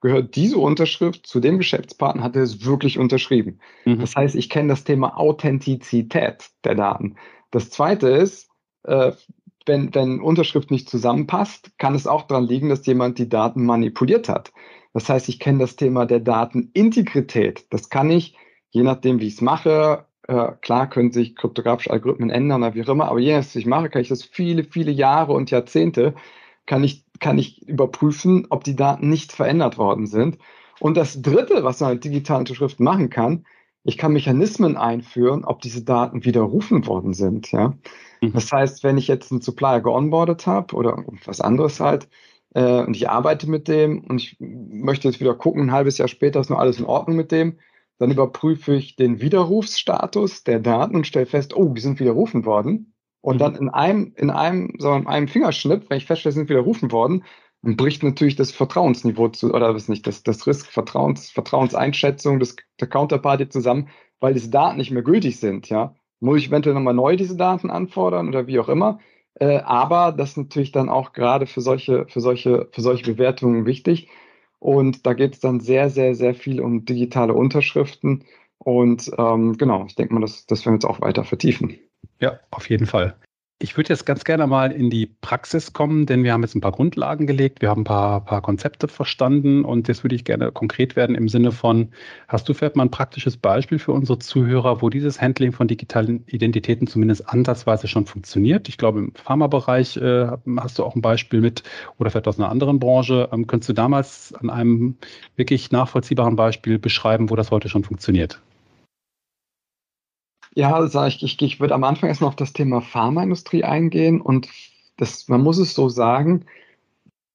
gehört diese Unterschrift zu dem Geschäftspartner, hat er es wirklich unterschrieben. Mhm. Das heißt, ich kenne das Thema Authentizität der Daten. Das zweite ist, äh, wenn, wenn Unterschrift nicht zusammenpasst, kann es auch daran liegen, dass jemand die Daten manipuliert hat. Das heißt, ich kenne das Thema der Datenintegrität. Das kann ich, je nachdem, wie ich es mache, äh, klar können sich kryptografische Algorithmen ändern oder wie auch immer, aber je nachdem, was ich mache, kann ich das viele, viele Jahre und Jahrzehnte, kann ich, kann ich überprüfen, ob die Daten nicht verändert worden sind. Und das Dritte, was man mit digitalen Unterschriften machen kann, ich kann Mechanismen einführen, ob diese Daten widerrufen worden sind. Ja? Mhm. Das heißt, wenn ich jetzt einen Supplier geonboardet habe oder was anderes halt, äh, und ich arbeite mit dem und ich möchte jetzt wieder gucken, ein halbes Jahr später ist noch alles in Ordnung mit dem, dann überprüfe ich den Widerrufsstatus der Daten und stelle fest, oh, die sind widerrufen worden. Und mhm. dann in einem, in einem, wir, in einem Fingerschnipp, wenn ich feststelle, sie sind widerrufen worden, dann bricht natürlich das Vertrauensniveau zu, oder was nicht, das, das Risk, Vertrauens, Vertrauenseinschätzung des, der Counterparty zusammen, weil diese Daten nicht mehr gültig sind, ja. Muss ich eventuell nochmal neu diese Daten anfordern oder wie auch immer. Äh, aber das ist natürlich dann auch gerade für solche, für solche, für solche Bewertungen wichtig. Und da geht es dann sehr, sehr, sehr viel um digitale Unterschriften. Und ähm, genau, ich denke mal, das, das werden wir jetzt auch weiter vertiefen. Ja, auf jeden Fall. Ich würde jetzt ganz gerne mal in die Praxis kommen, denn wir haben jetzt ein paar Grundlagen gelegt, wir haben ein paar, paar Konzepte verstanden und jetzt würde ich gerne konkret werden im Sinne von, hast du vielleicht mal ein praktisches Beispiel für unsere Zuhörer, wo dieses Handling von digitalen Identitäten zumindest ansatzweise schon funktioniert? Ich glaube, im Pharmabereich äh, hast du auch ein Beispiel mit oder vielleicht aus einer anderen Branche. Ähm, könntest du damals an einem wirklich nachvollziehbaren Beispiel beschreiben, wo das heute schon funktioniert? Ja, sag ich, ich, ich würde am Anfang erstmal auf das Thema Pharmaindustrie eingehen und das, man muss es so sagen,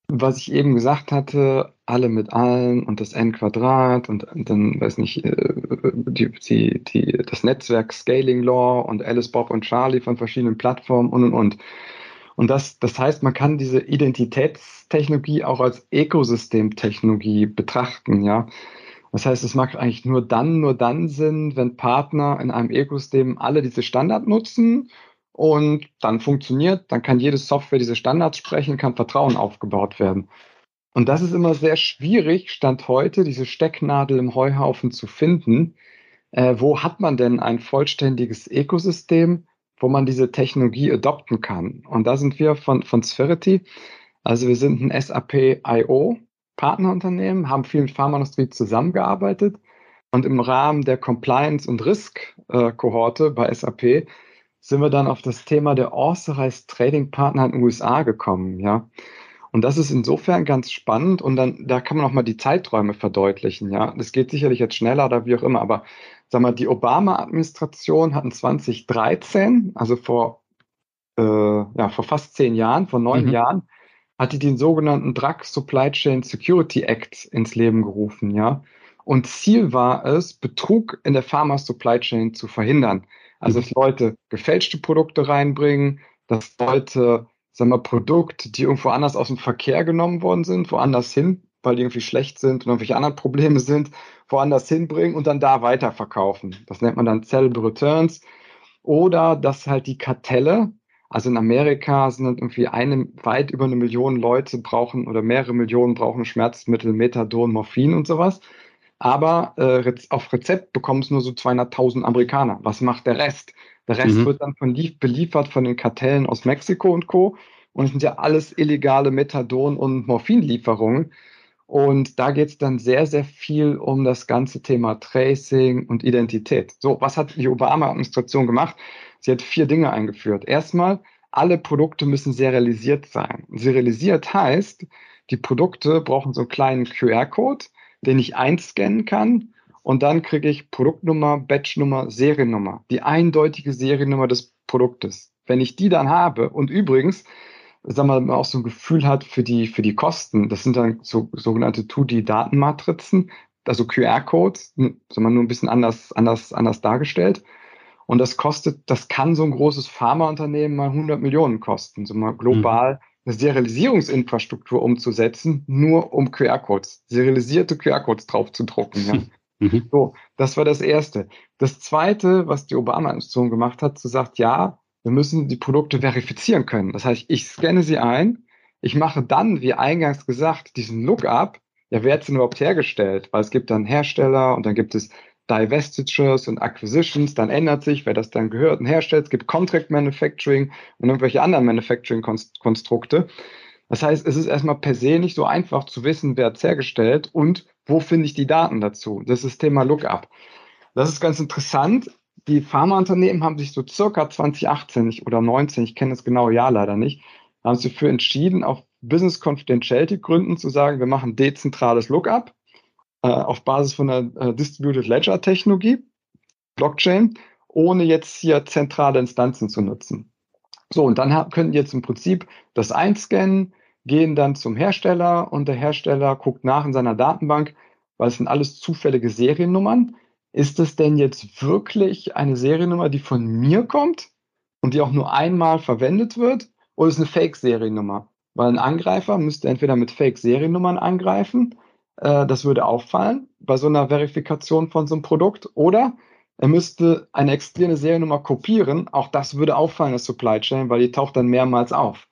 was ich eben gesagt hatte, alle mit allen und das N Quadrat und, dann, weiß nicht, äh, die, die, die, das Netzwerk Scaling Law und Alice Bob und Charlie von verschiedenen Plattformen und und und. Und das, das heißt, man kann diese Identitätstechnologie auch als Ökosystemtechnologie betrachten, ja. Das heißt, es macht eigentlich nur dann, nur dann Sinn, wenn Partner in einem Ökosystem alle diese Standard nutzen und dann funktioniert, dann kann jede Software diese Standards sprechen, kann Vertrauen aufgebaut werden. Und das ist immer sehr schwierig, Stand heute, diese Stecknadel im Heuhaufen zu finden. Äh, wo hat man denn ein vollständiges Ökosystem, wo man diese Technologie adopten kann? Und da sind wir von, von Spherity. Also wir sind ein SAP IO Partnerunternehmen, haben viel mit Pharmaindustrie zusammengearbeitet und im Rahmen der Compliance- und Risk-Kohorte bei SAP sind wir dann auf das Thema der Authorized Trading Partner in den USA gekommen, ja. Und das ist insofern ganz spannend und dann, da kann man auch mal die Zeiträume verdeutlichen, ja. Das geht sicherlich jetzt schneller oder wie auch immer, aber sag mal, die Obama-Administration hat in 2013, also vor, äh, ja, vor fast zehn Jahren, vor neun mhm. Jahren, hat die den sogenannten Drug Supply Chain Security Act ins Leben gerufen, ja. Und Ziel war es, Betrug in der Pharma Supply Chain zu verhindern. Also, dass Leute gefälschte Produkte reinbringen, dass Leute sagen wir, Produkte, die irgendwo anders aus dem Verkehr genommen worden sind, woanders hin, weil die irgendwie schlecht sind und irgendwelche anderen Probleme sind, woanders hinbringen und dann da weiterverkaufen. Das nennt man dann Sellable Returns. Oder dass halt die Kartelle, also in Amerika sind irgendwie eine, weit über eine Million Leute brauchen oder mehrere Millionen brauchen Schmerzmittel, Methadon, Morphin und sowas. Aber äh, auf Rezept bekommen es nur so 200.000 Amerikaner. Was macht der Rest? Der Rest mhm. wird dann von beliefert von den Kartellen aus Mexiko und Co. Und es sind ja alles illegale Methadon- und Morphinlieferungen. Und da geht es dann sehr, sehr viel um das ganze Thema Tracing und Identität. So, was hat die Obama-Administration gemacht? Sie hat vier Dinge eingeführt. Erstmal, alle Produkte müssen serialisiert sein. Serialisiert heißt, die Produkte brauchen so einen kleinen QR-Code, den ich einscannen kann und dann kriege ich Produktnummer, Batchnummer, Seriennummer, die eindeutige Seriennummer des Produktes. Wenn ich die dann habe und übrigens, sagen wir mal, auch so ein Gefühl hat für die, für die Kosten, das sind dann so, sogenannte 2D-Datenmatrizen, also QR-Codes, hm, sagen wir nur ein bisschen anders, anders, anders dargestellt. Und das kostet, das kann so ein großes Pharmaunternehmen mal 100 Millionen kosten, so mal global. Mhm eine Serialisierungsinfrastruktur umzusetzen, nur um QR-Codes, serialisierte QR-Codes drauf zu drucken. Ja. Mhm. So, das war das Erste. Das Zweite, was die Obama-Administration gemacht hat, zu sagt, ja, wir müssen die Produkte verifizieren können. Das heißt, ich scanne sie ein, ich mache dann, wie eingangs gesagt, diesen Lookup, ja, wer hat sie überhaupt hergestellt? Weil es gibt dann Hersteller und dann gibt es Divestitures und Acquisitions, dann ändert sich, wer das dann gehört und herstellt. Es gibt Contract Manufacturing und irgendwelche anderen Manufacturing-Konstrukte. Das heißt, es ist erstmal per se nicht so einfach zu wissen, wer hat es hergestellt und wo finde ich die Daten dazu. Das ist das Thema Lookup. Das ist ganz interessant. Die Pharmaunternehmen haben sich so circa 2018 oder 19, ich kenne das genaue Jahr leider nicht, haben sich dafür entschieden, auf Business Confidentiality Gründen zu sagen, wir machen dezentrales Lookup äh, auf Basis von der äh, Distributed Ledger Technologie, Blockchain, ohne jetzt hier zentrale Instanzen zu nutzen. So, und dann können die jetzt im Prinzip das einscannen, gehen dann zum Hersteller und der Hersteller guckt nach in seiner Datenbank, weil es sind alles zufällige Seriennummern. Ist es denn jetzt wirklich eine Seriennummer, die von mir kommt und die auch nur einmal verwendet wird? Oder ist es eine Fake-Seriennummer? Weil ein Angreifer müsste entweder mit Fake-Seriennummern angreifen äh, das würde auffallen bei so einer Verifikation von so einem Produkt. Oder er müsste eine externe Seriennummer kopieren. Auch das würde auffallen, das Supply Chain, weil die taucht dann mehrmals auf.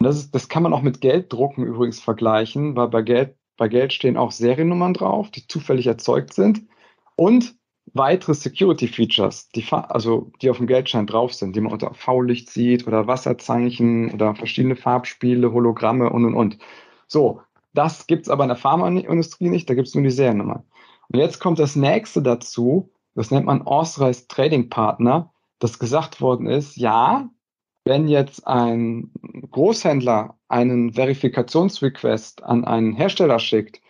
Und das, ist, das kann man auch mit Gelddrucken übrigens vergleichen, weil bei Geld, bei Geld stehen auch Seriennummern drauf, die zufällig erzeugt sind. Und weitere Security Features, die, also die auf dem Geldschein drauf sind, die man unter V-Licht sieht oder Wasserzeichen oder verschiedene Farbspiele, Hologramme und und und. So, das gibt es aber in der Pharmaindustrie nicht, da gibt es nur die Seriennummer. Und jetzt kommt das nächste dazu, das nennt man Authorized Trading Partner, dass gesagt worden ist, ja, wenn jetzt ein Großhändler einen Verifikationsrequest an einen Hersteller schickt,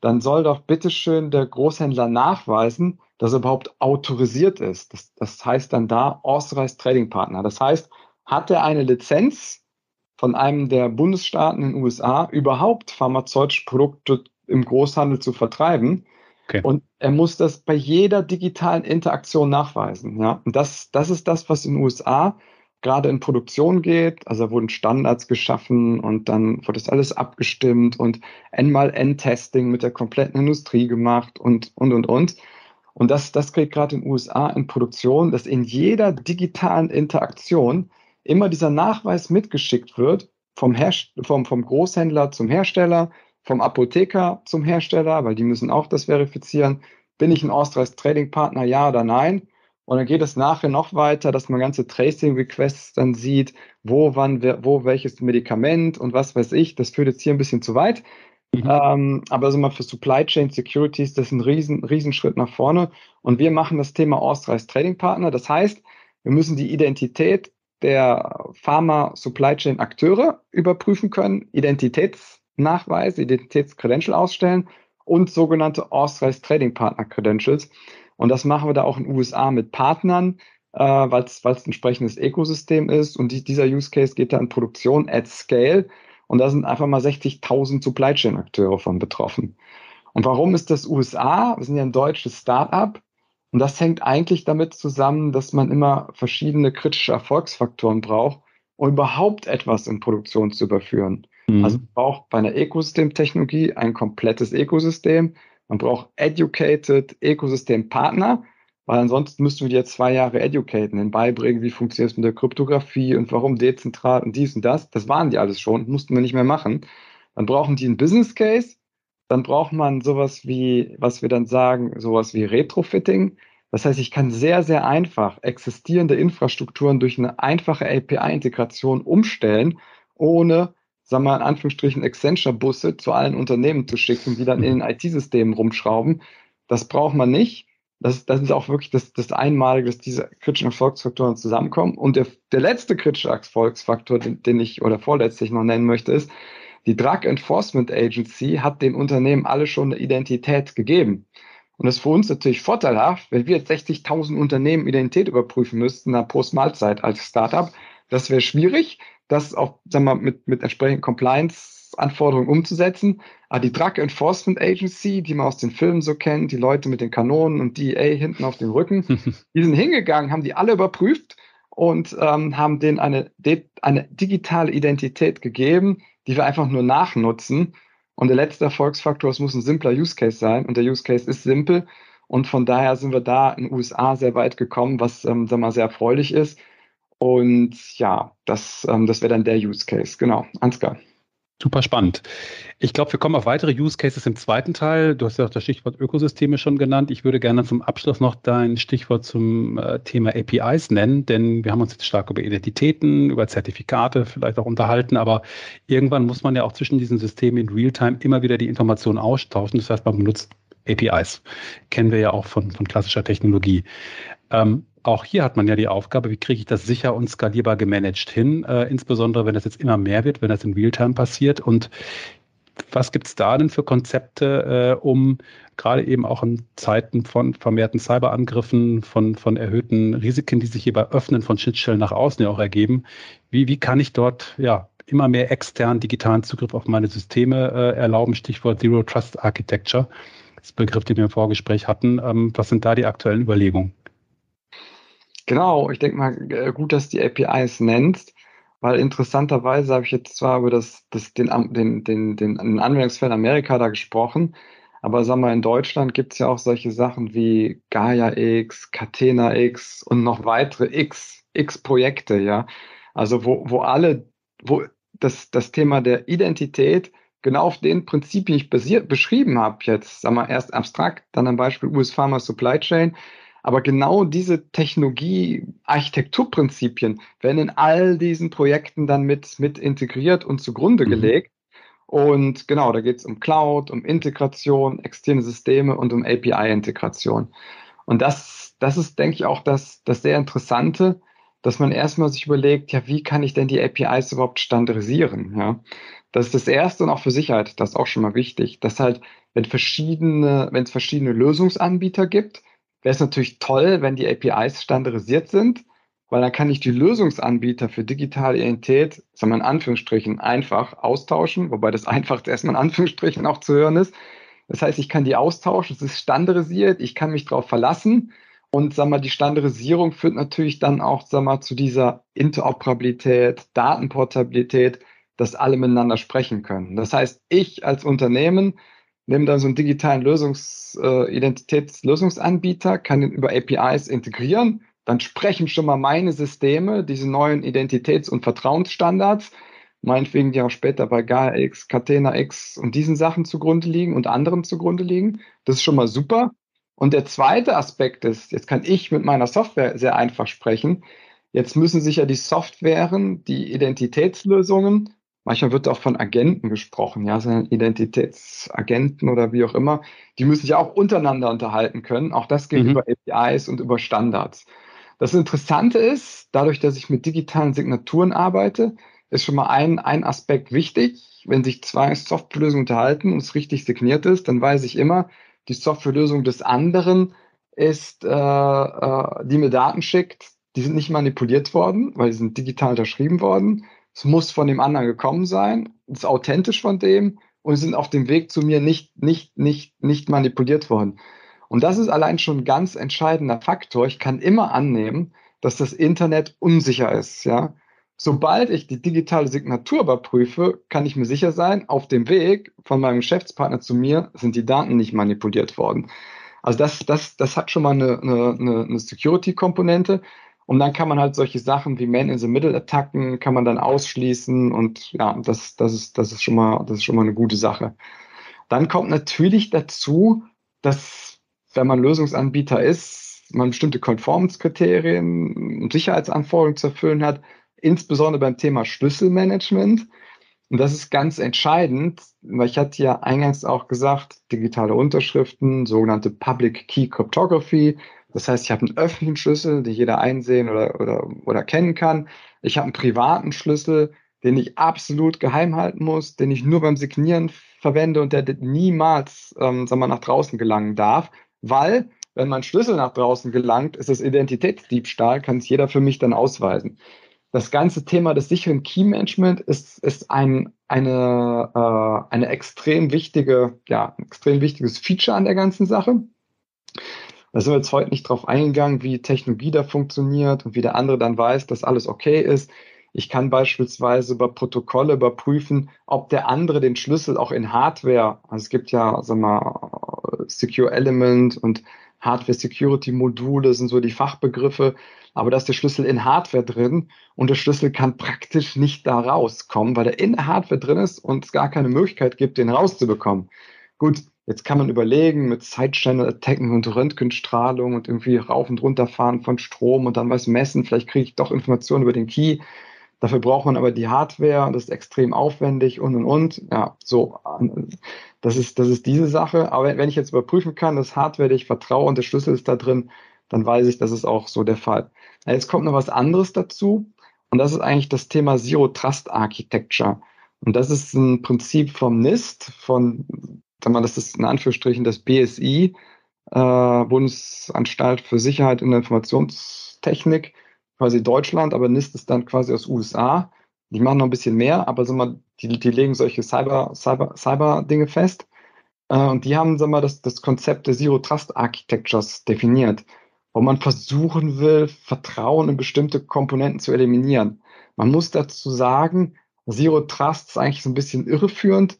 dann soll doch bitteschön der Großhändler nachweisen, dass er überhaupt autorisiert ist. Das, das heißt dann da Authorized Trading Partner. Das heißt, hat er eine Lizenz von einem der Bundesstaaten in den USA überhaupt pharmazeutische Produkte im Großhandel zu vertreiben. Okay. Und er muss das bei jeder digitalen Interaktion nachweisen. Ja? Und das, das ist das, was in den USA gerade in Produktion geht. Also da wurden Standards geschaffen und dann wurde das alles abgestimmt und N-mal-N-Testing mit der kompletten Industrie gemacht und, und, und, und. Und das, das geht gerade in den USA in Produktion, dass in jeder digitalen Interaktion immer dieser Nachweis mitgeschickt wird vom, Herst vom, vom Großhändler zum Hersteller, vom Apotheker zum Hersteller, weil die müssen auch das verifizieren. Bin ich ein Austreichs Trading Partner, ja oder nein? Und dann geht es nachher noch weiter, dass man ganze Tracing Requests dann sieht, wo, wann, wo welches Medikament und was weiß ich. Das führt jetzt hier ein bisschen zu weit. Mhm. Ähm, aber also mal für Supply Chain Securities, das ist ein riesen, Riesenschritt nach vorne. Und wir machen das Thema Austreichs Trading Partner. Das heißt, wir müssen die Identität der Pharma-Supply Chain-Akteure überprüfen können, Identitätsnachweise, Identitätskredential ausstellen und sogenannte Authorized Trading Partner Credentials. Und das machen wir da auch in den USA mit Partnern, äh, weil es ein entsprechendes Ökosystem ist. Und die, dieser Use Case geht da in Produktion at Scale. Und da sind einfach mal 60.000 Supply Chain Akteure von betroffen. Und warum ist das USA? Wir sind ja ein deutsches Startup. Und das hängt eigentlich damit zusammen, dass man immer verschiedene kritische Erfolgsfaktoren braucht, um überhaupt etwas in Produktion zu überführen. Mhm. Also man braucht bei einer Ökosystemtechnologie ein komplettes Ökosystem. Man braucht educated Ökosystempartner, weil ansonsten müssten wir die jetzt zwei Jahre educaten, ihnen beibringen, wie funktioniert es mit der Kryptographie und warum dezentral und dies und das. Das waren die alles schon, mussten wir nicht mehr machen. Dann brauchen die einen Business Case. Dann braucht man sowas wie, was wir dann sagen, sowas wie Retrofitting. Das heißt, ich kann sehr, sehr einfach existierende Infrastrukturen durch eine einfache API-Integration umstellen, ohne, sagen wir mal in Anführungsstrichen, Accenture-Busse zu allen Unternehmen zu schicken, die dann in den IT-Systemen rumschrauben. Das braucht man nicht. Das, das ist auch wirklich das, das Einmalige, dass diese kritischen Erfolgsfaktoren zusammenkommen. Und der, der letzte kritische Erfolgsfaktor, den, den ich oder vorletztlich noch nennen möchte, ist, die Drug Enforcement Agency hat den Unternehmen alle schon eine Identität gegeben. Und das ist für uns natürlich vorteilhaft, wenn wir jetzt 60.000 Unternehmen Identität überprüfen müssten nach Post-Mahlzeit als Startup. Das wäre schwierig, das auch sagen wir, mit, mit entsprechenden Compliance-Anforderungen umzusetzen. Aber die Drug Enforcement Agency, die man aus den Filmen so kennt, die Leute mit den Kanonen und DEA hinten auf dem Rücken, die sind hingegangen, haben die alle überprüft und ähm, haben denen eine, eine digitale Identität gegeben, die wir einfach nur nachnutzen. Und der letzte Erfolgsfaktor, es muss ein simpler Use Case sein. Und der Use Case ist simpel. Und von daher sind wir da in den USA sehr weit gekommen, was ähm, sag mal, sehr erfreulich ist. Und ja, das, ähm, das wäre dann der Use Case. Genau, Ansgar. Super spannend. Ich glaube, wir kommen auf weitere Use Cases im zweiten Teil. Du hast ja auch das Stichwort Ökosysteme schon genannt. Ich würde gerne zum Abschluss noch dein Stichwort zum äh, Thema APIs nennen, denn wir haben uns jetzt stark über Identitäten, über Zertifikate vielleicht auch unterhalten, aber irgendwann muss man ja auch zwischen diesen Systemen in Realtime immer wieder die Informationen austauschen. Das heißt, man benutzt APIs. Kennen wir ja auch von, von klassischer Technologie. Ähm, auch hier hat man ja die Aufgabe, wie kriege ich das sicher und skalierbar gemanagt hin, äh, insbesondere wenn das jetzt immer mehr wird, wenn das in Realtime passiert. Und was gibt es da denn für Konzepte, äh, um gerade eben auch in Zeiten von vermehrten Cyberangriffen, von, von erhöhten Risiken, die sich hier bei Öffnen von Schnittstellen nach außen ja auch ergeben, wie, wie kann ich dort ja immer mehr externen digitalen Zugriff auf meine Systeme äh, erlauben? Stichwort Zero Trust Architecture, das Begriff, den wir im Vorgespräch hatten. Ähm, was sind da die aktuellen Überlegungen? Genau, ich denke mal, äh, gut, dass die APIs nennst, weil interessanterweise habe ich jetzt zwar über das, das, den, den, den, den, Anwendungsfall Amerika da gesprochen, aber sag mal, in Deutschland gibt es ja auch solche Sachen wie Gaia X, Catena X und noch weitere X, X Projekte, ja. Also wo, wo alle, wo das, das Thema der Identität genau auf den Prinzipien, die ich basiert, beschrieben habe, jetzt, sag mal, erst abstrakt, dann am Beispiel US Pharma Supply Chain, aber genau diese Technologie-Architekturprinzipien werden in all diesen Projekten dann mit, mit integriert und zugrunde mhm. gelegt. Und genau, da geht es um Cloud, um Integration, externe Systeme und um API-Integration. Und das, das ist, denke ich, auch das, das sehr Interessante, dass man erstmal sich überlegt, ja, wie kann ich denn die APIs überhaupt standardisieren? Ja, das ist das Erste und auch für Sicherheit, das ist auch schon mal wichtig, dass halt, wenn verschiedene, wenn es verschiedene Lösungsanbieter gibt, wäre es natürlich toll, wenn die APIs standardisiert sind, weil dann kann ich die Lösungsanbieter für digitale Identität, sagen wir in Anführungsstrichen, einfach austauschen, wobei das einfach erstmal in Anführungsstrichen auch zu hören ist. Das heißt, ich kann die austauschen, es ist standardisiert, ich kann mich darauf verlassen und sag mal, die Standardisierung führt natürlich dann auch sag mal, zu dieser Interoperabilität, Datenportabilität, dass alle miteinander sprechen können. Das heißt, ich als Unternehmen nehme dann so einen digitalen Lösungs, äh, Identitätslösungsanbieter, kann den über APIs integrieren, dann sprechen schon mal meine Systeme, diese neuen Identitäts- und Vertrauensstandards, meinetwegen die auch später bei GAIA-X, Catena-X und diesen Sachen zugrunde liegen und anderen zugrunde liegen. Das ist schon mal super. Und der zweite Aspekt ist, jetzt kann ich mit meiner Software sehr einfach sprechen. Jetzt müssen sich ja die Softwaren, die Identitätslösungen Manchmal wird auch von Agenten gesprochen, ja, sind Identitätsagenten oder wie auch immer. Die müssen sich auch untereinander unterhalten können. Auch das geht mhm. über APIs und über Standards. Das Interessante ist, dadurch, dass ich mit digitalen Signaturen arbeite, ist schon mal ein, ein Aspekt wichtig. Wenn sich zwei Softwarelösungen unterhalten und es richtig signiert ist, dann weiß ich immer, die Softwarelösung des anderen ist, äh, äh, die mir Daten schickt, die sind nicht manipuliert worden, weil sie sind digital unterschrieben worden es muss von dem anderen gekommen sein, es ist authentisch von dem und sind auf dem Weg zu mir nicht, nicht, nicht, nicht manipuliert worden. Und das ist allein schon ein ganz entscheidender Faktor. Ich kann immer annehmen, dass das Internet unsicher ist, ja. sobald ich die digitale Signatur überprüfe, kann ich mir sicher sein, auf dem Weg von meinem Geschäftspartner zu mir sind die Daten nicht manipuliert worden. Also das, das, das hat schon mal eine, eine, eine Security-Komponente. Und dann kann man halt solche Sachen wie Man-in-the-Middle-Attacken kann man dann ausschließen und ja, das, das, ist, das, ist schon mal, das ist schon mal eine gute Sache. Dann kommt natürlich dazu, dass wenn man Lösungsanbieter ist, man bestimmte Conformance-Kriterien und Sicherheitsanforderungen zu erfüllen hat, insbesondere beim Thema Schlüsselmanagement. Und das ist ganz entscheidend, weil ich hatte ja eingangs auch gesagt, digitale Unterschriften, sogenannte Public Key Cryptography, das heißt, ich habe einen öffentlichen Schlüssel, den jeder einsehen oder, oder, oder kennen kann. Ich habe einen privaten Schlüssel, den ich absolut geheim halten muss, den ich nur beim Signieren verwende und der niemals ähm, sagen wir, nach draußen gelangen darf, weil wenn mein Schlüssel nach draußen gelangt, ist es Identitätsdiebstahl, kann es jeder für mich dann ausweisen. Das ganze Thema des sicheren Key Management ist, ist ein, eine, äh, eine extrem wichtige, ja, extrem wichtiges Feature an der ganzen Sache. Da sind wir jetzt heute nicht drauf eingegangen, wie Technologie da funktioniert und wie der andere dann weiß, dass alles okay ist. Ich kann beispielsweise über Protokolle überprüfen, ob der andere den Schlüssel auch in Hardware, also es gibt ja, sag mal, Secure Element und Hardware Security Module sind so die Fachbegriffe, aber da ist der Schlüssel in Hardware drin und der Schlüssel kann praktisch nicht da rauskommen, weil er in der Hardware drin ist und es gar keine Möglichkeit gibt, den rauszubekommen. Gut, Jetzt kann man überlegen mit Side-Channel-Attacken und Röntgenstrahlung und irgendwie rauf und runter fahren von Strom und dann was messen. Vielleicht kriege ich doch Informationen über den Key. Dafür braucht man aber die Hardware und das ist extrem aufwendig und und und. Ja, so. Das ist, das ist diese Sache. Aber wenn ich jetzt überprüfen kann, dass Hardware, die ich vertraue und der Schlüssel ist da drin, dann weiß ich, das ist auch so der Fall. Jetzt kommt noch was anderes dazu. Und das ist eigentlich das Thema Zero Trust Architecture. Und das ist ein Prinzip vom NIST, von sag mal, das ist in Anführungsstrichen das BSI, äh, Bundesanstalt für Sicherheit in der Informationstechnik, quasi Deutschland, aber NIST ist dann quasi aus USA. Die machen noch ein bisschen mehr, aber sag mal, die, die legen solche Cyber, Cyber, Cyber-Dinge fest. Äh, und die haben, sag mal, das, das Konzept der Zero Trust Architectures definiert, wo man versuchen will, Vertrauen in bestimmte Komponenten zu eliminieren. Man muss dazu sagen, Zero Trust ist eigentlich so ein bisschen irreführend,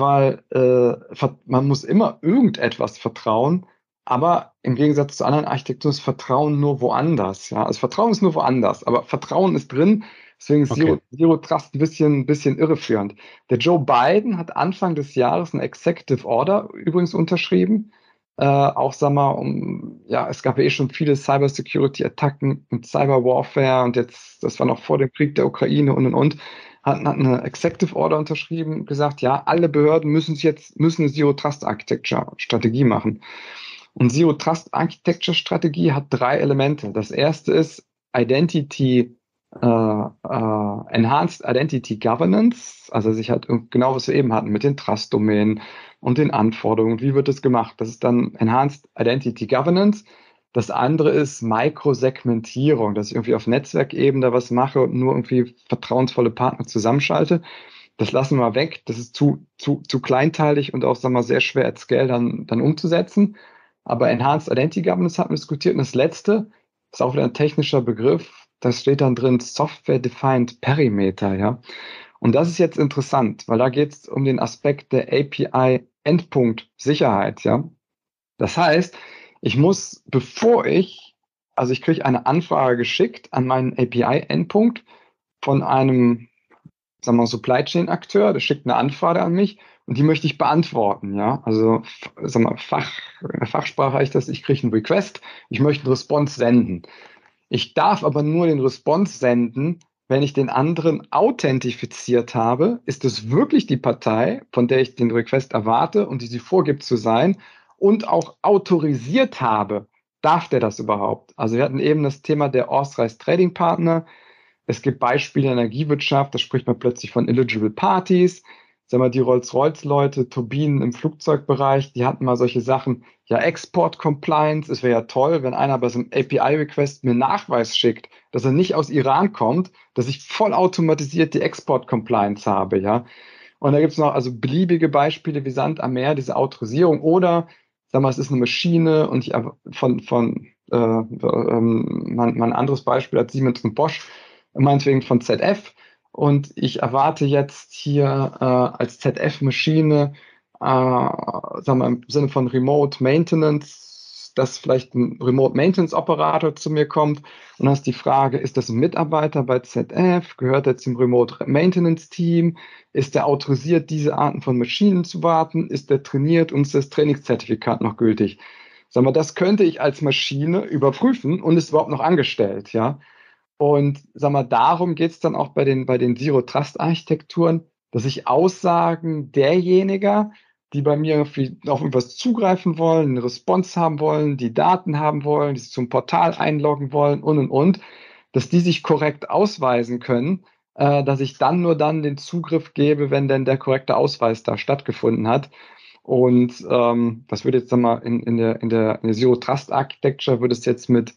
weil äh, man muss immer irgendetwas vertrauen, aber im Gegensatz zu anderen Architekturen ist Vertrauen nur woanders. Ja? Also Vertrauen ist nur woanders, aber Vertrauen ist drin. Deswegen ist okay. Zero, Zero Trust ein bisschen, ein bisschen irreführend. Der Joe Biden hat Anfang des Jahres eine Executive Order übrigens unterschrieben. Äh, auch, sag mal, um, ja, es gab ja eh schon viele Cybersecurity-Attacken und Cyberwarfare und jetzt, das war noch vor dem Krieg der Ukraine und und und hat, hat eine Executive Order unterschrieben, gesagt, ja, alle Behörden müssen jetzt müssen eine Zero Trust Architecture Strategie machen. Und Zero Trust Architecture Strategie hat drei Elemente. Das erste ist Identity äh, äh, Enhanced Identity Governance, also sich hat genau was wir eben hatten mit den Trust-Domänen und den Anforderungen. Wie wird das gemacht? Das ist dann Enhanced Identity Governance. Das andere ist Mikrosegmentierung, dass ich irgendwie auf Netzwerkebene was mache und nur irgendwie vertrauensvolle Partner zusammenschalte. Das lassen wir weg. Das ist zu, zu, zu kleinteilig und auch, sagen wir, sehr schwer at scale dann, dann umzusetzen. Aber Enhanced Identity Governance hatten wir diskutiert. Und das letzte ist auch wieder ein technischer Begriff. Da steht dann drin Software Defined Perimeter, ja. Und das ist jetzt interessant, weil da geht es um den Aspekt der API Endpunkt Sicherheit, ja. Das heißt, ich muss, bevor ich, also ich kriege eine Anfrage geschickt an meinen API-Endpunkt von einem, sagen wir mal, Supply Chain-Akteur, der schickt eine Anfrage an mich und die möchte ich beantworten, ja. Also, sagen wir, Fach, Fachsprache heißt das, ich kriege einen Request, ich möchte einen Response senden. Ich darf aber nur den Response senden, wenn ich den anderen authentifiziert habe, ist es wirklich die Partei, von der ich den Request erwarte und die sie vorgibt zu sein, und auch autorisiert habe, darf der das überhaupt? Also wir hatten eben das Thema der Authorized Trading Partner. Es gibt Beispiele in der Energiewirtschaft, da spricht man plötzlich von eligible parties. Sagen wir, die Rolls-Royce-Leute, Turbinen im Flugzeugbereich, die hatten mal solche Sachen, ja, Export-Compliance, es wäre ja toll, wenn einer bei so einem API-Request mir Nachweis schickt, dass er nicht aus Iran kommt, dass ich vollautomatisiert die Export-Compliance habe, ja. Und da gibt es noch also beliebige Beispiele wie Sand am Meer, diese Autorisierung oder sag mal, es ist eine Maschine und ich von, von äh, ähm, mein, mein anderes Beispiel als Siemens und Bosch, meinetwegen von ZF. Und ich erwarte jetzt hier äh, als ZF-Maschine, äh, sagen wir im Sinne von Remote Maintenance, dass vielleicht ein Remote Maintenance Operator zu mir kommt und ist die Frage, ist das ein Mitarbeiter bei ZF? Gehört er zum Remote Maintenance Team? Ist er autorisiert, diese Arten von Maschinen zu warten? Ist er trainiert und ist das Trainingszertifikat noch gültig? Sag mal, das könnte ich als Maschine überprüfen und ist überhaupt noch angestellt, ja. Und sag mal, darum geht es dann auch bei den, bei den Zero Trust Architekturen, dass ich Aussagen derjenigen, die bei mir auf irgendwas zugreifen wollen, eine Response haben wollen, die Daten haben wollen, die sich zum Portal einloggen wollen und und und, dass die sich korrekt ausweisen können, äh, dass ich dann nur dann den Zugriff gebe, wenn denn der korrekte Ausweis da stattgefunden hat. Und ähm, das würde jetzt mal in, in, der, in, der, in der Zero Trust Architecture würde es jetzt mit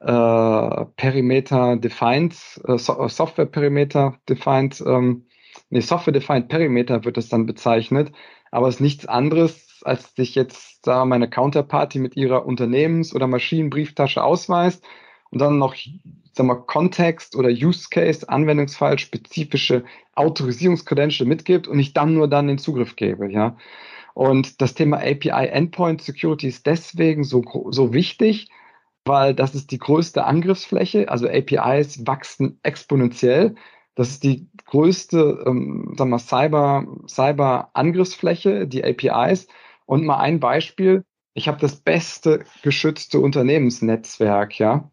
äh, Perimeter Defined, äh, Software Perimeter Defined, ähm, nee, Software Defined Perimeter wird es dann bezeichnet aber es ist nichts anderes, als sich jetzt da meine Counterparty mit ihrer Unternehmens- oder Maschinenbrieftasche ausweist und dann noch sagen wir, Kontext oder Use Case, Anwendungsfall, spezifische Autorisierungskredential mitgibt und ich dann nur dann den Zugriff gebe, ja. Und das Thema API Endpoint Security ist deswegen so, so wichtig, weil das ist die größte Angriffsfläche. Also APIs wachsen exponentiell das ist die größte ähm, sagen wir, Cyber, Cyber-Angriffsfläche, die APIs. Und mal ein Beispiel. Ich habe das beste geschützte Unternehmensnetzwerk, ja,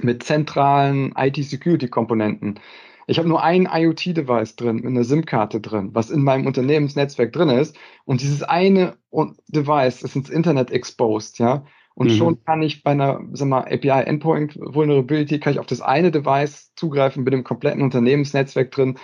mit zentralen IT-Security-Komponenten. Ich habe nur ein IoT-Device drin, mit einer SIM-Karte drin, was in meinem Unternehmensnetzwerk drin ist. Und dieses eine Device ist ins Internet exposed, ja. Und mhm. schon kann ich bei einer sag mal, API Endpoint Vulnerability, kann ich auf das eine Device zugreifen mit dem kompletten Unternehmensnetzwerk drin.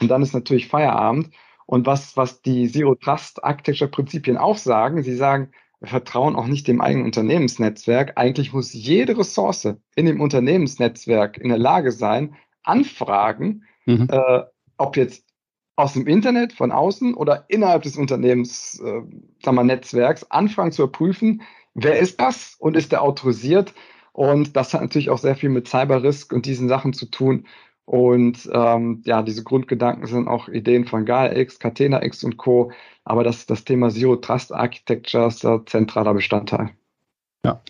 Und dann ist natürlich Feierabend. Und was, was die Zero Trust Architecture Prinzipien auch sagen, sie sagen, wir vertrauen auch nicht dem eigenen Unternehmensnetzwerk. Eigentlich muss jede Ressource in dem Unternehmensnetzwerk in der Lage sein, Anfragen, mhm. äh, ob jetzt aus dem Internet, von außen oder innerhalb des Unternehmens, äh, sagen wir, Netzwerks, Anfragen zu überprüfen, wer ist das und ist der autorisiert? Und das hat natürlich auch sehr viel mit Cyber-Risk und diesen Sachen zu tun. Und ähm, ja, diese Grundgedanken sind auch Ideen von GalX, Catena-X und Co. Aber das, das Thema Zero Trust Architecture ist ein zentraler Bestandteil. Ja,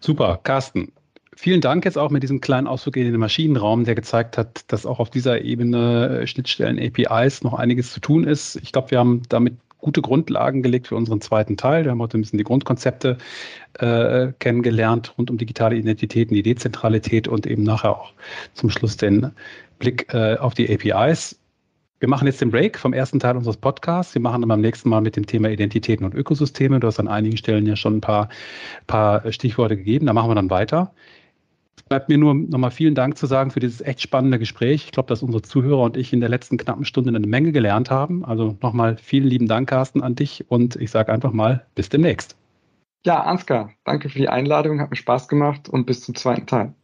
super. Carsten, vielen Dank jetzt auch mit diesem kleinen Ausflug in den Maschinenraum, der gezeigt hat, dass auch auf dieser Ebene äh, Schnittstellen, APIs noch einiges zu tun ist. Ich glaube, wir haben damit gute Grundlagen gelegt für unseren zweiten Teil. Wir haben heute ein bisschen die Grundkonzepte äh, kennengelernt rund um digitale Identitäten, die Dezentralität und eben nachher auch zum Schluss den Blick äh, auf die APIs. Wir machen jetzt den Break vom ersten Teil unseres Podcasts. Wir machen dann beim nächsten Mal mit dem Thema Identitäten und Ökosysteme. Du hast an einigen Stellen ja schon ein paar, paar Stichworte gegeben. Da machen wir dann weiter. Es bleibt mir nur nochmal vielen Dank zu sagen für dieses echt spannende Gespräch. Ich glaube, dass unsere Zuhörer und ich in der letzten knappen Stunde eine Menge gelernt haben. Also nochmal vielen lieben Dank, Carsten, an dich und ich sage einfach mal bis demnächst. Ja, Ansgar, danke für die Einladung, hat mir Spaß gemacht und bis zum zweiten Teil.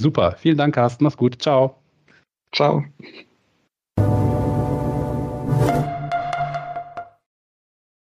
Super, vielen Dank, Carsten. Mach's gut. Ciao. Ciao.